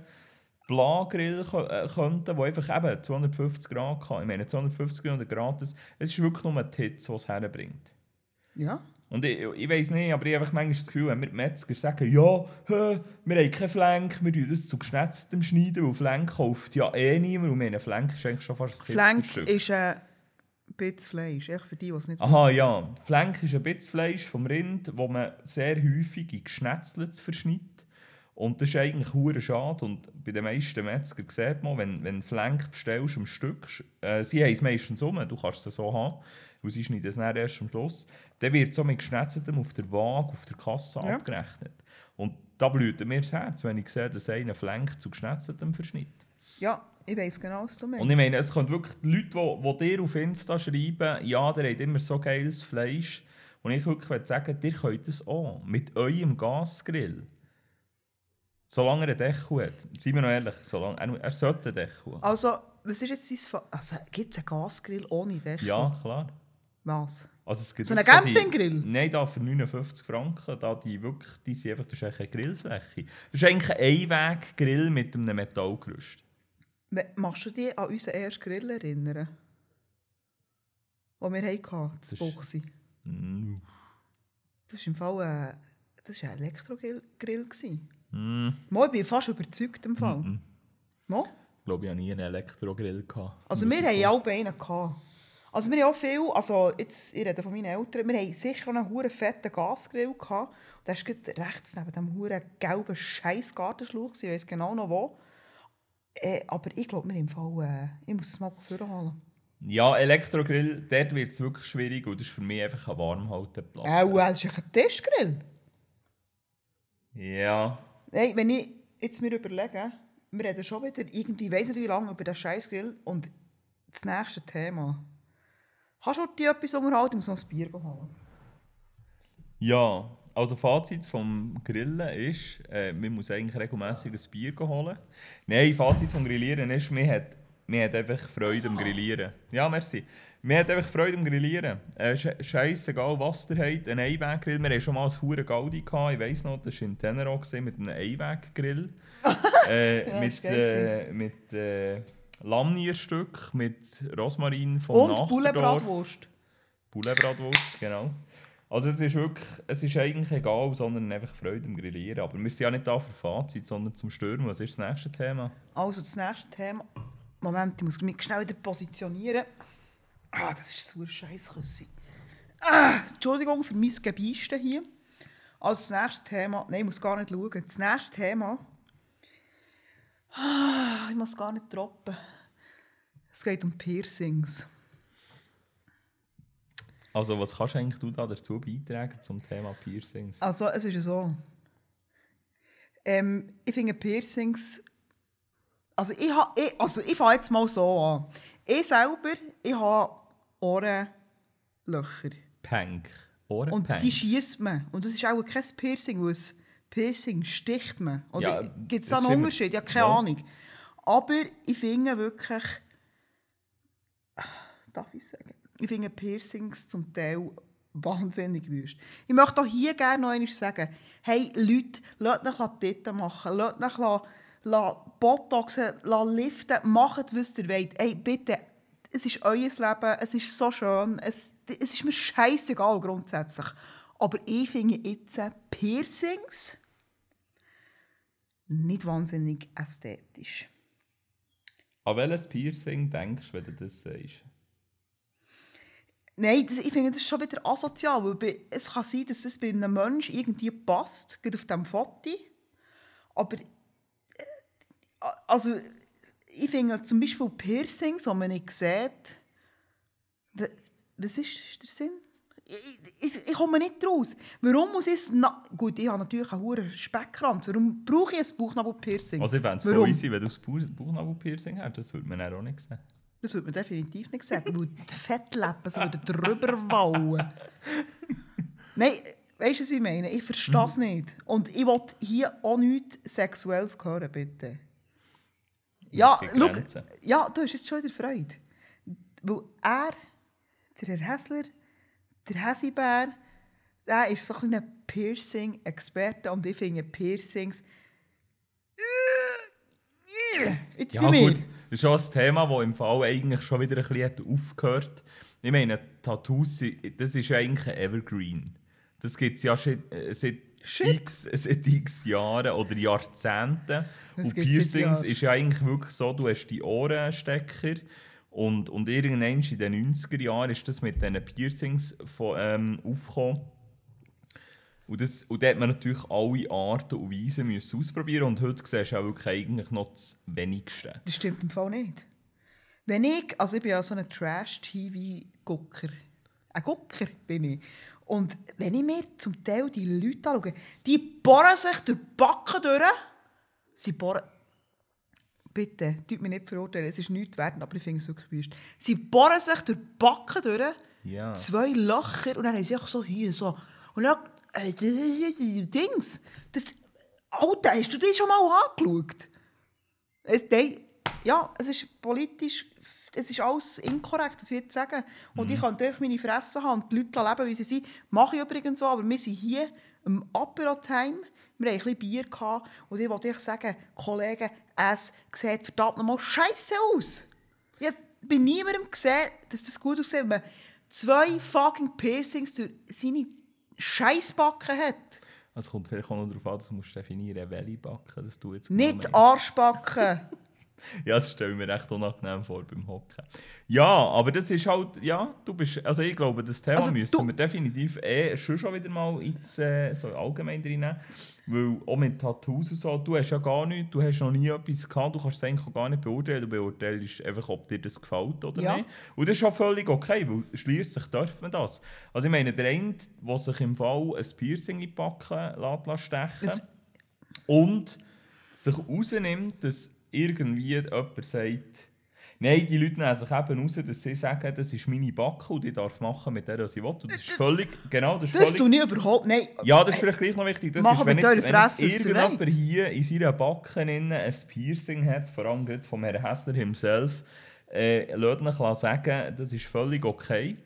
Speaker 2: Bla-Grill kö- äh, könnten, der einfach eben 250 Grad kann. Ich meine, 250 Grad gratis, es ist wirklich nur die Hitze, die es herbringt.
Speaker 1: ja.
Speaker 2: Und ich, ich weiß nicht, aber ich habe manchmal das Gefühl, wenn wir die Metzger sagen, ja, hä, wir haben keinen Flank, wir tun das zu geschnetztem schneiden, weil Flank kauft ja eh niemand. Und meine Flank ist eigentlich schon fast ein
Speaker 1: Flank ist ein bisschen Fleisch, echt für die, die es nicht
Speaker 2: Aha,
Speaker 1: wissen.
Speaker 2: ja. Flank ist ein bisschen Fleisch vom Rind, wo man sehr häufig in Geschnetzlets verschneidet. Und das ist eigentlich hure schade. Und bei den meisten Metzger sieht man, wenn, wenn Flank bestellst am Stück, äh, sie haben es meistens um, du kannst es so haben, weil sie schneiden es dann erst am Schluss, dann wird so mit Geschnetzeltem auf der Waage, auf der Kasse
Speaker 1: Ja.
Speaker 2: abgerechnet. Und da blüht mir das Herz, wenn ich sehe, dass einer Flank zu Geschnetzeltem verschneidet.
Speaker 1: Ja, ich weiß genau, was du meinst.
Speaker 2: Und ich meine, es können wirklich die Leute, die, die dir auf Insta schreiben, ja, der hat immer so geiles Fleisch. Und ich wirklich will sagen, ihr könnt das auch. Mit eurem Gasgrill. Solange er einen Deckel hat. Seien wir noch ehrlich, solange, er, er sollte einen Deckel haben.
Speaker 1: Also, was ist jetzt dein... Fa also, gibt es einen Gasgrill ohne Deckel?
Speaker 2: Ja, klar.
Speaker 1: Was?
Speaker 2: Also es gibt
Speaker 1: So einen Campinggrill?
Speaker 2: Nein, da für 59 Franken. Da die wirklich, die sind einfach, das ist eine Grillfläche. Das ist eigentlich ein Einweggrill mit einem Metallgerüst.
Speaker 1: Me- Machst du dich an unseren ersten Grill erinnern? Den wir hatten, das Boxy.
Speaker 2: Mm.
Speaker 1: Das war im Fall äh, das war ein Elektrogrill.
Speaker 2: Mm.
Speaker 1: Mal, ich bin fast überzeugt im Fall.
Speaker 2: Mm.
Speaker 1: Mal?
Speaker 2: Ich glaube, ich hatte nie einen Elektrogrill. Gehabt.
Speaker 1: Also wir haben alle einen gehabt. Also wir haben auch viel, also jetzt, ich rede von meinen Eltern, wir haben sicher einen hure fetten Gasgrill gehabt. Und der gerade rechts neben dem hure gelben scheiß Gartenschlauch, ich weiss genau noch wo. Äh, aber ich glaube, haben im Fall, äh, ich muss es mal vorholen.
Speaker 2: Ja, Elektrogrill, dort wird es wirklich schwierig und das ist für mich einfach ein Warmhalteplatte.
Speaker 1: Auch, äh, das ist ein Tischgrill.
Speaker 2: Ja.
Speaker 1: Nein, wenn ich jetzt mir überlege, wir reden schon wieder irgendwie, ich weiss nicht wie lange, über den Scheißgrill und das nächste Thema. Kannst du dich etwas unterhalten? Ich muss noch ein Bier holen.
Speaker 2: Ja, also Fazit vom Grillen ist, äh, man muss eigentlich regelmäßig ein Bier holen. Nein, Fazit vom Grillieren ist, man hat, man hat einfach Freude am Grillieren. Ja, merci. Man hat einfach Freude am Grillieren. Äh, sche- Scheissegal, was ihr habt, ein Einweggrill. Wir hatten schon mal ein hure Gaudi gehabt. Ich weiss noch, das war in Tenero mit einem Einweggrill. äh,
Speaker 1: Ja,
Speaker 2: mit
Speaker 1: ist geil
Speaker 2: äh, mit äh, Lammnierstück, mit Rosmarin vom
Speaker 1: Und
Speaker 2: Nachterdorf.
Speaker 1: Bullebratwurst.
Speaker 2: Pouletbratwurst, genau. Also es ist wirklich, es ist eigentlich egal, sondern einfach Freude am Grillieren. Aber wir sind ja nicht da für Fazit, sondern zum Stürmen. Was ist das nächste Thema?
Speaker 1: Also das nächste Thema. Moment, ich muss mich schnell wieder positionieren. Ah, das ist so Scheissküsse. Ah, Entschuldigung für mein Gebieste hier. Also das nächste Thema. Nein, ich muss gar nicht schauen. Das nächste Thema. Ah, ich muss gar nicht droppen. Es geht um Piercings.
Speaker 2: Also was kannst du eigentlich du da dazu beitragen zum Thema Piercings?
Speaker 1: Also, es ist ja so. Ähm, ich finde Piercings. Also, ich, ha, ich, also, ich fange jetzt mal so an. Ich selber, ich habe Ohrenlöcher.
Speaker 2: Pank.
Speaker 1: Und
Speaker 2: Ohrenpank.
Speaker 1: die schießt man. Und das ist auch kein Piercing, weil es Piercing sticht man. Oder
Speaker 2: Ja,
Speaker 1: gibt es da einen. Unterschied? Ja, keine
Speaker 2: Ja.
Speaker 1: Ahnung. Aber ich finde wirklich. Darf ich sagen? Ich finde Piercings zum Teil wahnsinnig wüst. Ich möchte auch hier gerne noch einmal sagen: Hey Leute, lasst euch Titten machen, lasst euch la- Botoxen, la liften, macht, was ihr wollt. Hey, bitte, es ist euer Leben, es ist so schön, es, es ist mir scheißegal grundsätzlich. Aber ich finde jetzt Piercings nicht wahnsinnig ästhetisch.
Speaker 2: An welches Piercing denkst du, wenn du das sagst?
Speaker 1: Nein, das, ich finde das ist schon wieder asozial, weil bei, es kann sein, dass das bei einem Menschen irgendwie passt, gerade auf diesem Foto. Aber äh, also, ich finde zum Beispiel Piercings, die man nicht sieht, wa- was ist der Sinn? Ich, ich, ich komme nicht raus. Warum muss ich es... Gut, ich habe natürlich einen hohen Speckkranz. Warum brauche ich ein Bauchnabelpiercing?
Speaker 2: Also ich fände es voll wenn du Bauch- Bauchnabelpiercing hättest. Das würde man dann auch nicht sehen.
Speaker 1: Das würde man definitiv nicht sagen, weil die Fettläppen so würden drüber wallen. Nein, weißt du, was ich meine? Ich verstehe es nicht. Und ich will hier auch nichts Sexuelles hören, bitte. Ja,
Speaker 2: Grenzen.
Speaker 1: ja, du hast jetzt schon wieder Freude. Weil er, der Herr Hässler, der Häsibär, der ist so ein Piercing-Experte und ich finde Piercings... Jetzt
Speaker 2: Ja
Speaker 1: bei mir.
Speaker 2: gut, das ist schon ein Thema, das im Fall eigentlich schon wieder ein bisschen aufgehört hat. Ich meine, Tattoos, das ist eigentlich ein Evergreen. Das gibt es ja schon äh, seit
Speaker 1: Shit.
Speaker 2: x, seit x Jahren oder Jahrzehnten.
Speaker 1: Das
Speaker 2: und Piercings
Speaker 1: Jahren.
Speaker 2: ist ja eigentlich wirklich so, du hast die Ohrenstecker und, und irgendwann in den 90er Jahren ist das mit diesen Piercings von, ähm, aufgekommen. Und, das, und da hat man natürlich alle Arten und Weisen ausprobieren und heute siehst du auch wirklich eigentlich noch das Wenigste.
Speaker 1: Das stimmt im Fall nicht. Wenn ich, also ich bin ja so ein Trash-TV-Gucker. Ein Gucker bin ich. Und wenn ich mir zum Teil die Leute anschaue, die bohren sich durch die Backen durch. Sie bohren... Bitte, tut mich nicht verurteilen, es ist nichts wert, aber ich finde es wirklich wüst. Sie bohren sich durch die Backen durch,
Speaker 2: Ja.
Speaker 1: zwei Löcher und dann haben sie einfach so hier so. Und dann, äh, Dings, das... Alter, hast du die schon mal angeschaut? Es, nein, ja, es ist politisch, es ist alles inkorrekt, was ich jetzt sage. Und ich kann natürlich meine Fresse haben und die Leute leben, wie sie sind. Mache ich übrigens so, aber wir sind hier im Apero-Time. Wir hatten ein bisschen Bier gehabt, und ich wollte euch sagen, Kollegen, es sieht verdammt nochmal scheiße aus. Ich habe bei niemandem gesehen, dass das gut aussieht, wenn man zwei fucking Piercings durch seine Scheissbacken hat.
Speaker 2: Es kommt vielleicht auch noch darauf an, dass du musst definieren welche Backen das du jetzt
Speaker 1: Nicht. Arschbacken.
Speaker 2: Ja, das stelle ich mir recht unangenehm vor beim Hocken. Ja, aber das ist halt, ja, du bist, also ich glaube, das Thema
Speaker 1: Also
Speaker 2: müssen wir definitiv eh schon schon wieder mal ins, äh, so allgemein reinnehmen. Weil auch mit Tattoos und so, du hast ja gar nichts, du hast noch nie etwas gehabt, du kannst es eigentlich auch gar nicht beurteilen, du beurteilst einfach, ob dir das gefällt oder
Speaker 1: Ja.
Speaker 2: nicht. Und das ist auch völlig okay, weil schliesslich darf man das. Also ich meine, der eine, der sich im Fall ein Piercing in die Backen lässt, lässt stechen
Speaker 1: Das-
Speaker 2: und sich rausnimmt, dass irgendwie jemand sagt, nein, die Leute nehmen sich eben raus, dass sie sagen, das ist meine Backe und ich darf machen mit der, was ich will. Und das ist völlig, genau, das ist
Speaker 1: Das
Speaker 2: völlig...
Speaker 1: tue ich überhaupt nicht.
Speaker 2: Ja, das ist vielleicht gleich noch wichtig. Das
Speaker 1: Machen
Speaker 2: ist, wenn
Speaker 1: mit
Speaker 2: jetzt, wenn jetzt
Speaker 1: Fresse der
Speaker 2: irgendjemand hier in seiner Backe ein Piercing hat, vor allem vom Herrn Hässler himself, äh, lasst mich sagen, das ist völlig okay.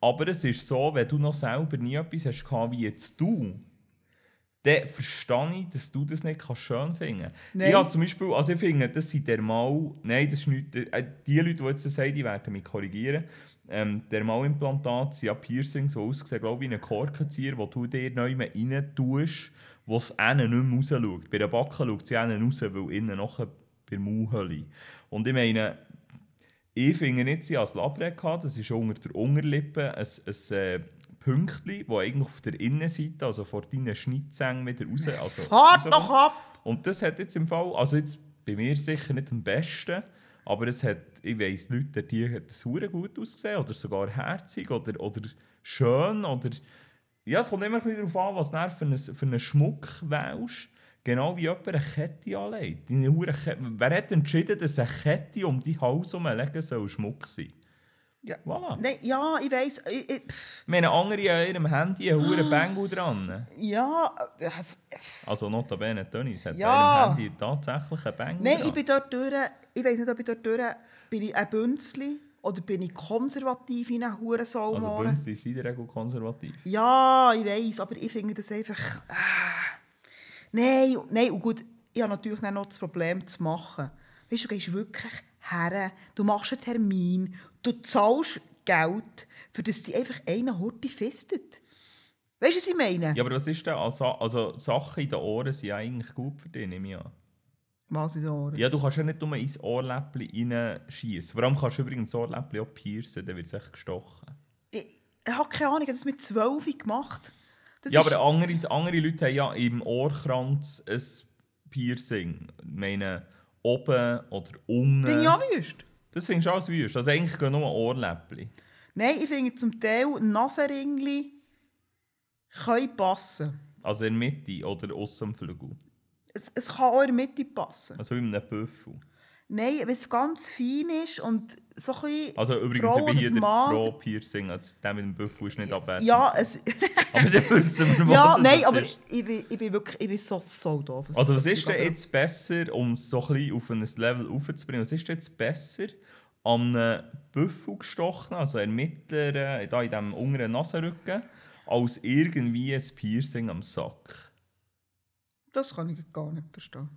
Speaker 2: Aber es ist so, wenn du noch selber nie etwas hast wie jetzt du, dann verstehe ich, dass du das nicht kannst schön finden kannst. Habe zum Beispiel, also ich finde, das sind dermal, nein, das ist nicht, äh, die Leute, die jetzt das sagen, die werden mich korrigieren. Ähm, Dermalimplantate sind ja Piercings, die aussehen, glaube ich, wie ein Korkenzieher, wo du dir neu rein tust, wo es innen nicht mehr rausschaut. Bei der Backe schaut sie innen raus, weil innen nachher bei der Mauhöhle. Und ich meine, ich finde nicht, sie als Labret gehabt, das ist unter der Unterlippe ein, ein äh, Pünktchen, das eigentlich auf der Innenseite, also vor deinen Schnittzängen wieder raus... Also
Speaker 1: Fahrt doch ab!
Speaker 2: Und das hat jetzt im Fall, also jetzt bei mir sicher nicht am besten, aber es hat, ich weiss, Leute, die hat es gut ausgesehen oder sogar herzig oder, oder schön oder... Ja, es kommt immer darauf an, was du für einen, für einen Schmuck wählst. Genau wie jemand eine Kette anlegt. Hure Kette. Wer hat entschieden, dass eine Kette um die Hals herumlegen soll Schmuck sein?
Speaker 1: Ja.
Speaker 2: Voilà.
Speaker 1: Nein, ja, ich weiss. Ich, ich,
Speaker 2: meine, andere an ihrem Handy einen hure Bengel dran.
Speaker 1: ja, äh, es-
Speaker 2: Also notabene, Tönnies hat
Speaker 1: Ja.
Speaker 2: an ihrem Handy tatsächlich einen Bengel
Speaker 1: Nein,
Speaker 2: dran.
Speaker 1: ich bin dort durch. Ich weiß nicht, ob ich dort durch bin. Ich ein Bünzli oder bin ich konservativ in einer Hurensoul?
Speaker 2: Also Bünzli sind in der Regel konservativ.
Speaker 1: Ja, ich weiß, aber ich finde das einfach. Ah. Nein, nein, und gut, ich habe natürlich noch das Problem zu machen. Weißt du, du gehst wirklich her, du machst einen Termin, du zahlst Geld, für das die einfach einen Horti fistet. Weißt du, was ich meine?
Speaker 2: Ja, aber was ist denn? Also, also Sachen in den Ohren sind ja eigentlich gut für dich, nehme ich an.
Speaker 1: Was in den Ohren?
Speaker 2: Ja, du kannst ja nicht nur ins Ohrläppchen reinschießen. Vor allem kannst du übrigens das Ohrläppchen auch piercen, dann wird es echt gestochen.
Speaker 1: Ich, ich habe keine Ahnung, ich habe das mit 12 gemacht. Das
Speaker 2: ja, aber andere, andere Leute haben ja im Ohrkranz ein Piercing. Ich meine, oben oder unten.
Speaker 1: bin ich auch wüst.
Speaker 2: Das findest du alles wüst. Also eigentlich gehen nur Ohrläppchen.
Speaker 1: Nein, ich finde zum Teil Nasenringli können passen.
Speaker 2: Also in der Mitte oder aussen am Flügel.
Speaker 1: Es, es kann auch in der Mitte passen.
Speaker 2: Also in einem Büffel.
Speaker 1: Nein, wenn es ganz fein ist und so ein bisschen
Speaker 2: Also übrigens,
Speaker 1: Frau
Speaker 2: ich bin hier der Pro-Piercing. Also der mit dem Büffel ist nicht abwertend.
Speaker 1: Ja, es,
Speaker 2: Aber dann wissen wir, was
Speaker 1: ja nein, aber
Speaker 2: ist.
Speaker 1: ich bin, ich bin wirklich ich bin so, so doof.
Speaker 2: Also was ist denn jetzt besser, um es so ein bisschen auf ein Level aufzubringen, was ist denn jetzt besser an einem Büffel gestochen, also in der mittleren, da in diesem unteren Nasenrücken, als irgendwie ein Piercing am Sack?
Speaker 1: Das kann ich gar nicht verstehen.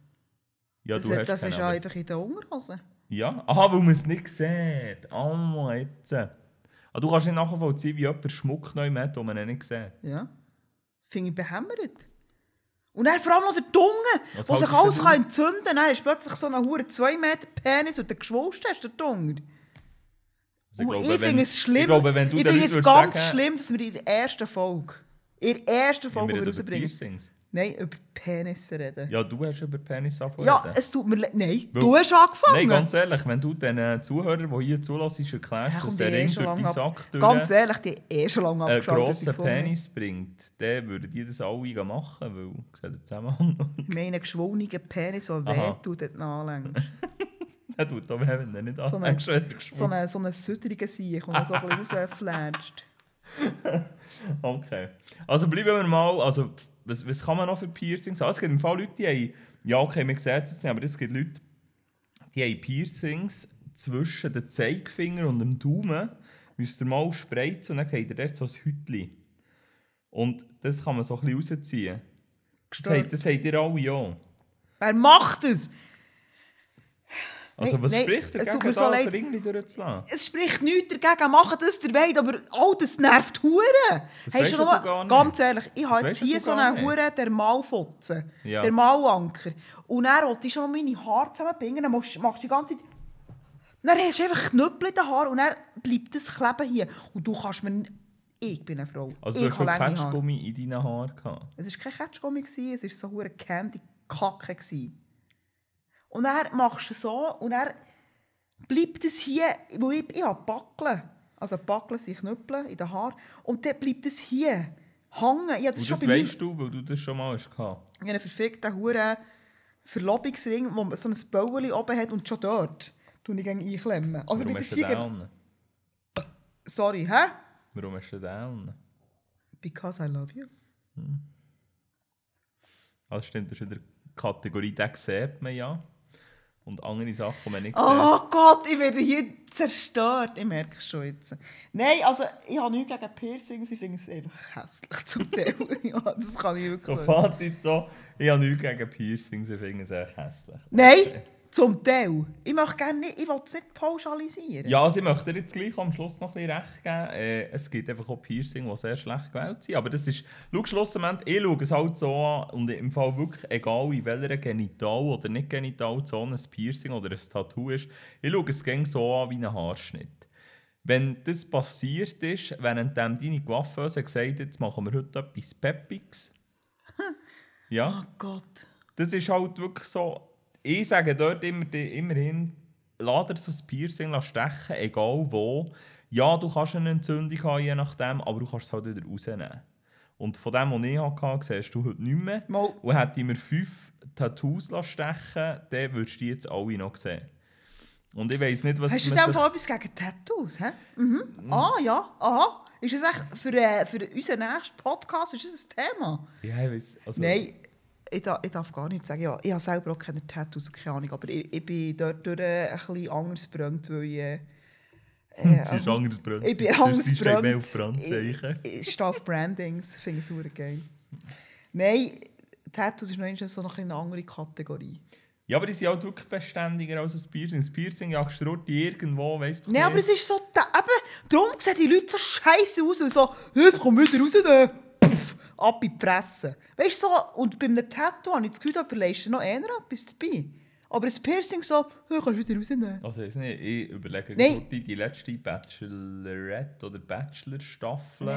Speaker 2: Ja,
Speaker 1: das
Speaker 2: du hast
Speaker 1: das ist
Speaker 2: aber-
Speaker 1: einfach in der Unterhose.
Speaker 2: Ja? Aha, weil man es nicht sieht. Ah, jetzt. Ah, du kannst nicht nachvollziehen, wie jemand Schmuck neu hat, den man nicht sieht.
Speaker 1: Ja. Finde ich behämmert. Und dann vor allem noch der Dunge,
Speaker 2: Was
Speaker 1: wo sich alles kann entzünden kann. Dann ist plötzlich so ein hure 2 Meter Penis und der geschwulst hast, der Dunge.
Speaker 2: Also glaube,
Speaker 1: ich
Speaker 2: wenn-
Speaker 1: finde es schlimm.
Speaker 2: Ich glaube, wenn du
Speaker 1: ich finde es ganz
Speaker 2: sagen,
Speaker 1: schlimm, dass wir in der ersten Folge, in der ersten Folge rausbringen. Nein, über Penisse reden.
Speaker 2: Ja, du hast über Penis angefangen.
Speaker 1: Ja, es tut mir leid. Nein,
Speaker 2: Weil-
Speaker 1: du hast angefangen.
Speaker 2: Nein, ganz ehrlich, wenn du den Zuhörern, die hier zulassen, erklärst,
Speaker 1: Ja,
Speaker 2: dass ein
Speaker 1: eh
Speaker 2: durch deinen Sack durch
Speaker 1: Ganz ehrlich, die eh schon lange
Speaker 2: einen
Speaker 1: abgeschaut. ich
Speaker 2: grossen. Penis bringt, dann würden die das alle machen, weil der Zusammenhang noch nicht.
Speaker 1: Ich meine, geschwungenen Penis, der wehtut, ihn anlängst.
Speaker 2: Der tut aber wenn er nicht
Speaker 1: So
Speaker 2: wenn er
Speaker 1: So einen so eine sütterigen Sieg, der so ein bisschen rausflatscht.
Speaker 2: Okay. Also bleiben wir mal, also was, was kann man noch für Piercings haben? Es gibt im Fall Leute, die haben, ja okay, wir sehen es jetzt nicht, aber es gibt Leute, die haben Piercings zwischen den Zeigefinger und dem Daumen, müsst ihr mal spreizen und dann habt ihr dort so ein Hütchen. Und das kann man so ein bisschen rausziehen. Das das habt ihr alle ja.
Speaker 1: Wer macht das?
Speaker 2: Also was
Speaker 1: nein,
Speaker 2: spricht dagegen,
Speaker 1: tut
Speaker 2: da
Speaker 1: mir so
Speaker 2: ein
Speaker 1: leid.
Speaker 2: Ringli durchzulassen?
Speaker 1: Es spricht nichts dagegen, machen das der wollt, aber oh, das nervt Hure.
Speaker 2: Das
Speaker 1: schon
Speaker 2: du
Speaker 1: mal-
Speaker 2: gar nicht.
Speaker 1: Ganz ehrlich, ich habe
Speaker 2: Das
Speaker 1: jetzt
Speaker 2: weisst
Speaker 1: hier so einen. Hure der Malfotzen,
Speaker 2: Ja.
Speaker 1: der Malanker. Und er wollte ich schon noch meine Haare zusammenbringen, dann machst, machst du die ganze Zeit... Dann hast du einfach Knüppel in den Haaren und dann bleibt das kleben hier. Und du kannst mir... Ich bin eine Frau.
Speaker 2: Also
Speaker 1: ich
Speaker 2: du hast schon
Speaker 1: habe.
Speaker 2: Ketschgummi in deinen Haaren gehabt.
Speaker 1: Es war kein Ketschgummi, es war so hure Candy Kacke. gewesen. Und dann machst du so und dann bleibt es hier, wo ich, ich habe Backeln. Also Backeln sind Knüppel in den Haaren. Und dann bleibt es hier hängen. Ich das
Speaker 2: Und das weißt du, weil du das schon mal hast
Speaker 1: ich habe einen verfickten hure Verlobungsring, wo man so ein Bäuerchen oben hat und schon dort tue ich einklemmen. Also
Speaker 2: Warum
Speaker 1: bei
Speaker 2: hast du den?
Speaker 1: Sorry, hä?
Speaker 2: Warum hast du den an?
Speaker 1: Because I love you.
Speaker 2: Also stimmt, das ist wieder die Kategorie, den sieht man ja. Und andere Sachen, die man nicht
Speaker 1: Oh Gott, ich werde hier zerstört. Ich merke es schon jetzt. Nein, also ich habe nichts gegen Piercings, ich finde es einfach hässlich zum Teil. ja, das kann ich
Speaker 2: sieht.
Speaker 1: wirklich
Speaker 2: So
Speaker 1: sagen.
Speaker 2: Fazit so, ich habe nichts gegen Piercings, ich finde es echt hässlich.
Speaker 1: Nein, zum Teil. Ich möchte gerne nicht, ich will es nicht pauschalisieren.
Speaker 2: Ja, also ich möchte dir jetzt gleich am Schluss noch ein bisschen recht geben. Äh, es gibt einfach auch Piercing, die sehr schlecht gewählt sind. Aber das ist, schau, schlussendlich, ich schaue es halt so an und im Fall wirklich, egal in welcher Genital- oder nicht Genitalzone ein Piercing oder ein Tattoo ist, ich schaue es gerne so an wie ein Haarschnitt. Wenn das passiert ist, während deine Coiffeuse gesagt hat, jetzt machen wir heute etwas Peppiges. ja.
Speaker 1: Oh Gott.
Speaker 2: Das ist halt wirklich so. Ich sage dort immer, immerhin, lass dir so ein Piercing stechen, egal wo. Ja, du kannst eine Entzündung haben, je nachdem, aber du kannst es halt wieder rausnehmen. Und von dem, was ich hatte, siehst du heute nicht mehr.
Speaker 1: Mal.
Speaker 2: Und hätte ich mir fünf Tattoos stechen dann würdest du die jetzt alle noch sehen. Und ich weiss nicht, was
Speaker 1: Hast du in
Speaker 2: man
Speaker 1: dem Fall etwas gegen Tattoos? Hä? Mhm. Ah ja, aha. Ist das echt für, äh, für unseren nächsten Podcast ist das ein Thema?
Speaker 2: Ja, ich weiss, also,
Speaker 1: Nein, ich, da, ich darf gar nicht sagen. Ja, ich habe selber auch keine Tattoos, keine Ahnung. Aber ich, ich bin dort durch äh, ein bisschen anders brennt, weil ich... Äh,
Speaker 2: Das ist anderes Brand.
Speaker 1: Ich bin anders
Speaker 2: ist mehr auf Brandzeichen.
Speaker 1: Ich, ich stehe auf Brandings, finde ich super geil. Nein, Tattoos ist noch so eine andere Kategorie.
Speaker 2: Ja, aber die sind halt wirklich beständiger als ein Piercing. Das Piercing jagst du irgendwo, weißt du
Speaker 1: Nein, aber es ist so... Da, eben, darum sehen die Leute so scheiße aus und so... «Jetzt komm wieder raus, da!» Ab in die Fresse. Weißt du, so... Und bei einem Tattoo habe ich das Gefühl, da überlegst du noch eher etwas dabei. Aber ein Piercing so... «Ja, kannst wieder rausnehmen.»
Speaker 2: Also ich, weiß nicht, ich überlege
Speaker 1: Nein.
Speaker 2: gerade die letzte Bachelorette oder Bachelor-Staffel,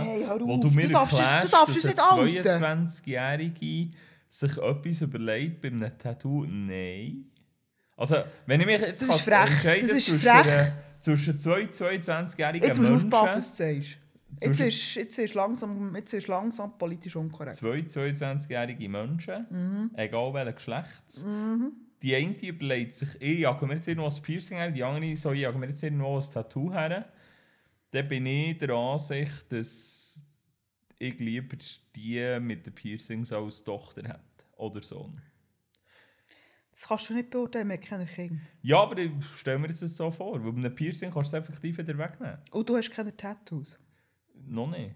Speaker 2: wo du mir
Speaker 1: du darfst
Speaker 2: erklärst,
Speaker 1: du darfst
Speaker 2: dass eine
Speaker 1: outen.
Speaker 2: 22-Jährige sich etwas überlegt bei einem Tattoo. Nein. Also, wenn ich mich jetzt
Speaker 1: Das
Speaker 2: kann
Speaker 1: ist
Speaker 2: entscheiden
Speaker 1: ist
Speaker 2: zwischen einer zwischen zwei 22-jährigen
Speaker 1: Jetzt musst du
Speaker 2: Menschen...
Speaker 1: aufpassen, was du sagst. Jetzt ist, jetzt, ist langsam, jetzt ist langsam politisch unkorrekt.
Speaker 2: Zwei 22-jährige Menschen,
Speaker 1: Mhm.
Speaker 2: egal welchen Geschlechts. Die eine überlegt sich, ich jage mir jetzt irgendwo ein Piercing her, die andere so, ich jage mir jetzt irgendwo ein Tattoo her. Dann bin ich der Ansicht, dass ich lieber die mit den Piercings als Tochter hätte. Oder Sohn.
Speaker 1: Das kannst du nicht beurteilen, wir keine Kinder.
Speaker 2: Ja, aber ich stelle mir das so vor, weil bei einem Piercing kannst du es effektiv wieder wegnehmen.
Speaker 1: Und du hast keine Tattoos.
Speaker 2: Noch nicht.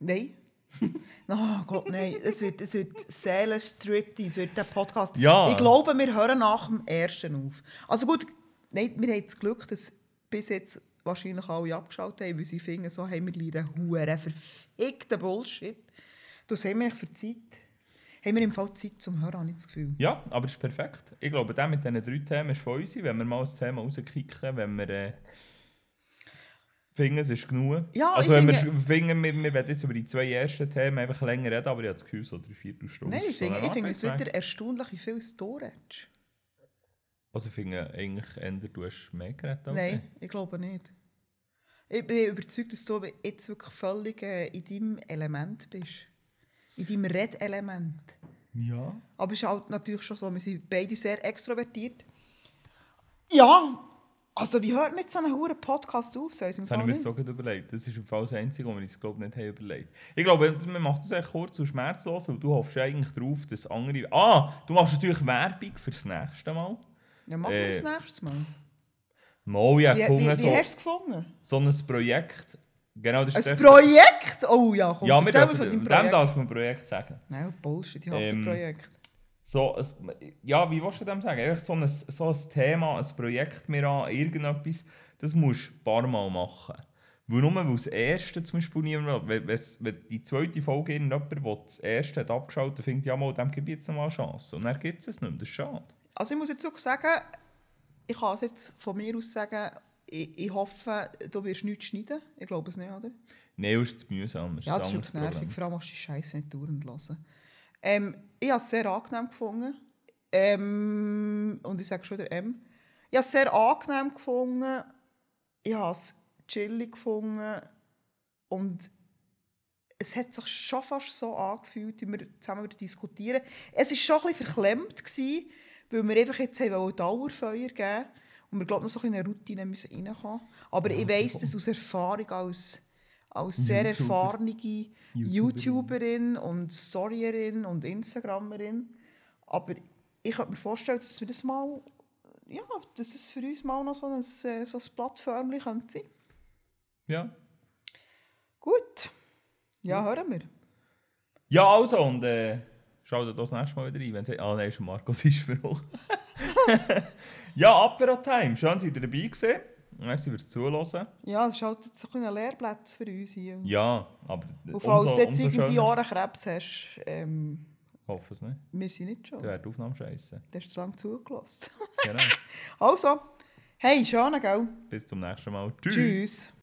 Speaker 1: Nein. oh Gott, nein. Es wird, es wird Seelenstriptease, es wird der Podcast.
Speaker 2: Ja.
Speaker 1: Ich glaube, wir hören nach dem ersten auf. Also gut, nein, wir haben das Glück, dass bis jetzt wahrscheinlich alle abgeschaut haben, weil sie finden, so haben wir lernen huere verfickten Bullshit. Das haben wir für Zeit. Haben wir im Fall Zeit zum Hören, habe ich das Gefühl.
Speaker 2: Ja, aber das ist perfekt. Ich glaube, der mit diesen drei Themen ist von uns, wenn wir mal ein Thema rauskicken, wenn wir äh, finden, es ist genug.
Speaker 1: Ja,
Speaker 2: also
Speaker 1: ich
Speaker 2: wenn wir
Speaker 1: finde-
Speaker 2: sch- finden, wir, wir werden jetzt über die zwei ersten Themen einfach länger reden, aber ich habe das Gefühl, so drei Viertelstunden
Speaker 1: Nein, ich
Speaker 2: so
Speaker 1: finde, ich finde es wieder erstaunlich, wie viel Storage.
Speaker 2: Also ich finde eigentlich, eher, du hast mehr geredet als
Speaker 1: Nein, ich glaube nicht. Ich bin überzeugt, dass du jetzt wirklich völlig äh, in deinem Element bist. In deinem Red-Element.
Speaker 2: Ja.
Speaker 1: Aber es ist halt natürlich schon so, wir sind beide sehr extrovertiert. Ja, also wie hört man jetzt so einen hohen Podcast auf? So
Speaker 2: Das habe ich mir jetzt auch gerade überlegt. Das ist im Fall das Einzige, was wir uns glaube ich, nicht haben überlegt Ich glaube, man macht das echt kurz und schmerzlos, weil du hoffst eigentlich darauf, dass andere... Ah, du machst natürlich Werbung fürs nächste Mal.
Speaker 1: Ja, machen wir das
Speaker 2: Äh,
Speaker 1: nächstes Mal.
Speaker 2: Mal, ich habe
Speaker 1: Wie,
Speaker 2: gefunden,
Speaker 1: wie, wie
Speaker 2: so,
Speaker 1: hast du es gefunden?
Speaker 2: so ein Projekt... Genau, das
Speaker 1: Ein
Speaker 2: ist
Speaker 1: Projekt? Oh ja, komm,
Speaker 2: Ja,
Speaker 1: erzähl mir von deinem
Speaker 2: dem
Speaker 1: Projekt.
Speaker 2: darf man Projekt sagen.
Speaker 1: Nein, Bullshit, ich hasse
Speaker 2: Ähm,
Speaker 1: Projekt.
Speaker 2: So, ein, ja, wie willst du dem sagen? Einfach so ein, so ein Thema, ein Projekt mir an, irgendetwas, das musst du ein paar Mal machen. Weil nur weil das erste zum Beispiel niemand will. Wenn, wenn die zweite Folge irgendjemand, der das erste hat abgeschaltet, findet, ja mal, dem gebe ich jetzt noch mal eine Chance. Und dann gibt es es nicht mehr. Das ist schade.
Speaker 1: Also ich muss jetzt auch sagen, ich kann es jetzt von mir aus sagen, ich, ich hoffe, du wirst nichts schneiden. Ich glaube es nicht, oder?
Speaker 2: Nein, ist zu mühsam. Das
Speaker 1: Ja, das ist wirklich nervig. Vor allem hast du die Scheiße nicht dauernd hören. Ähm, ich habe es sehr angenehm gefunden. Ähm, und ich sage schon der M. Ich habe es sehr angenehm gefunden. Ich habe es chillig gefunden. Und es hat sich schon fast so angefühlt, wie wir zusammen diskutieren. Es war schon ein bisschen verklemmt, gewesen, weil wir einfach jetzt haben Dauerfeuer geben und wir glaube noch so ein bisschen in eine Routine müssen reinkommen. Aber ich weiss das aus Erfahrung als, als sehr
Speaker 2: YouTuber.
Speaker 1: erfahrene YouTuberin und Storyerin und Instagrammerin. Aber ich könnte mir vorstellen, dass wir das mal, ja, dass es für uns mal noch so ein, äh, so ein Plattformchen könnte sein.
Speaker 2: Ja.
Speaker 1: Gut. Ja, hören wir.
Speaker 2: Ja, also, und äh, schaut das nächste Mal wieder ein, wenn sie... Ah, nein, ist Markus Spruch. ja, Apero Time. Schön, seid ihr dabei gewesen. Merci fürs Zuhören.
Speaker 1: Ja, das ist halt jetzt so ein kleiner Lehrplatz für uns hier.
Speaker 2: Ja, aber
Speaker 1: Und falls du jetzt irgendwie
Speaker 2: schöner.
Speaker 1: Ohrenkrebs hast, ähm,
Speaker 2: Hoffe es nicht.
Speaker 1: wir sind nicht schon.
Speaker 2: Dann wäre die Aufnahme scheiße.
Speaker 1: Du hast zu lange zugelassen.
Speaker 2: Genau.
Speaker 1: Also, hey, schön, gell?
Speaker 2: Bis zum nächsten Mal. Tschüss.
Speaker 1: Tschüss.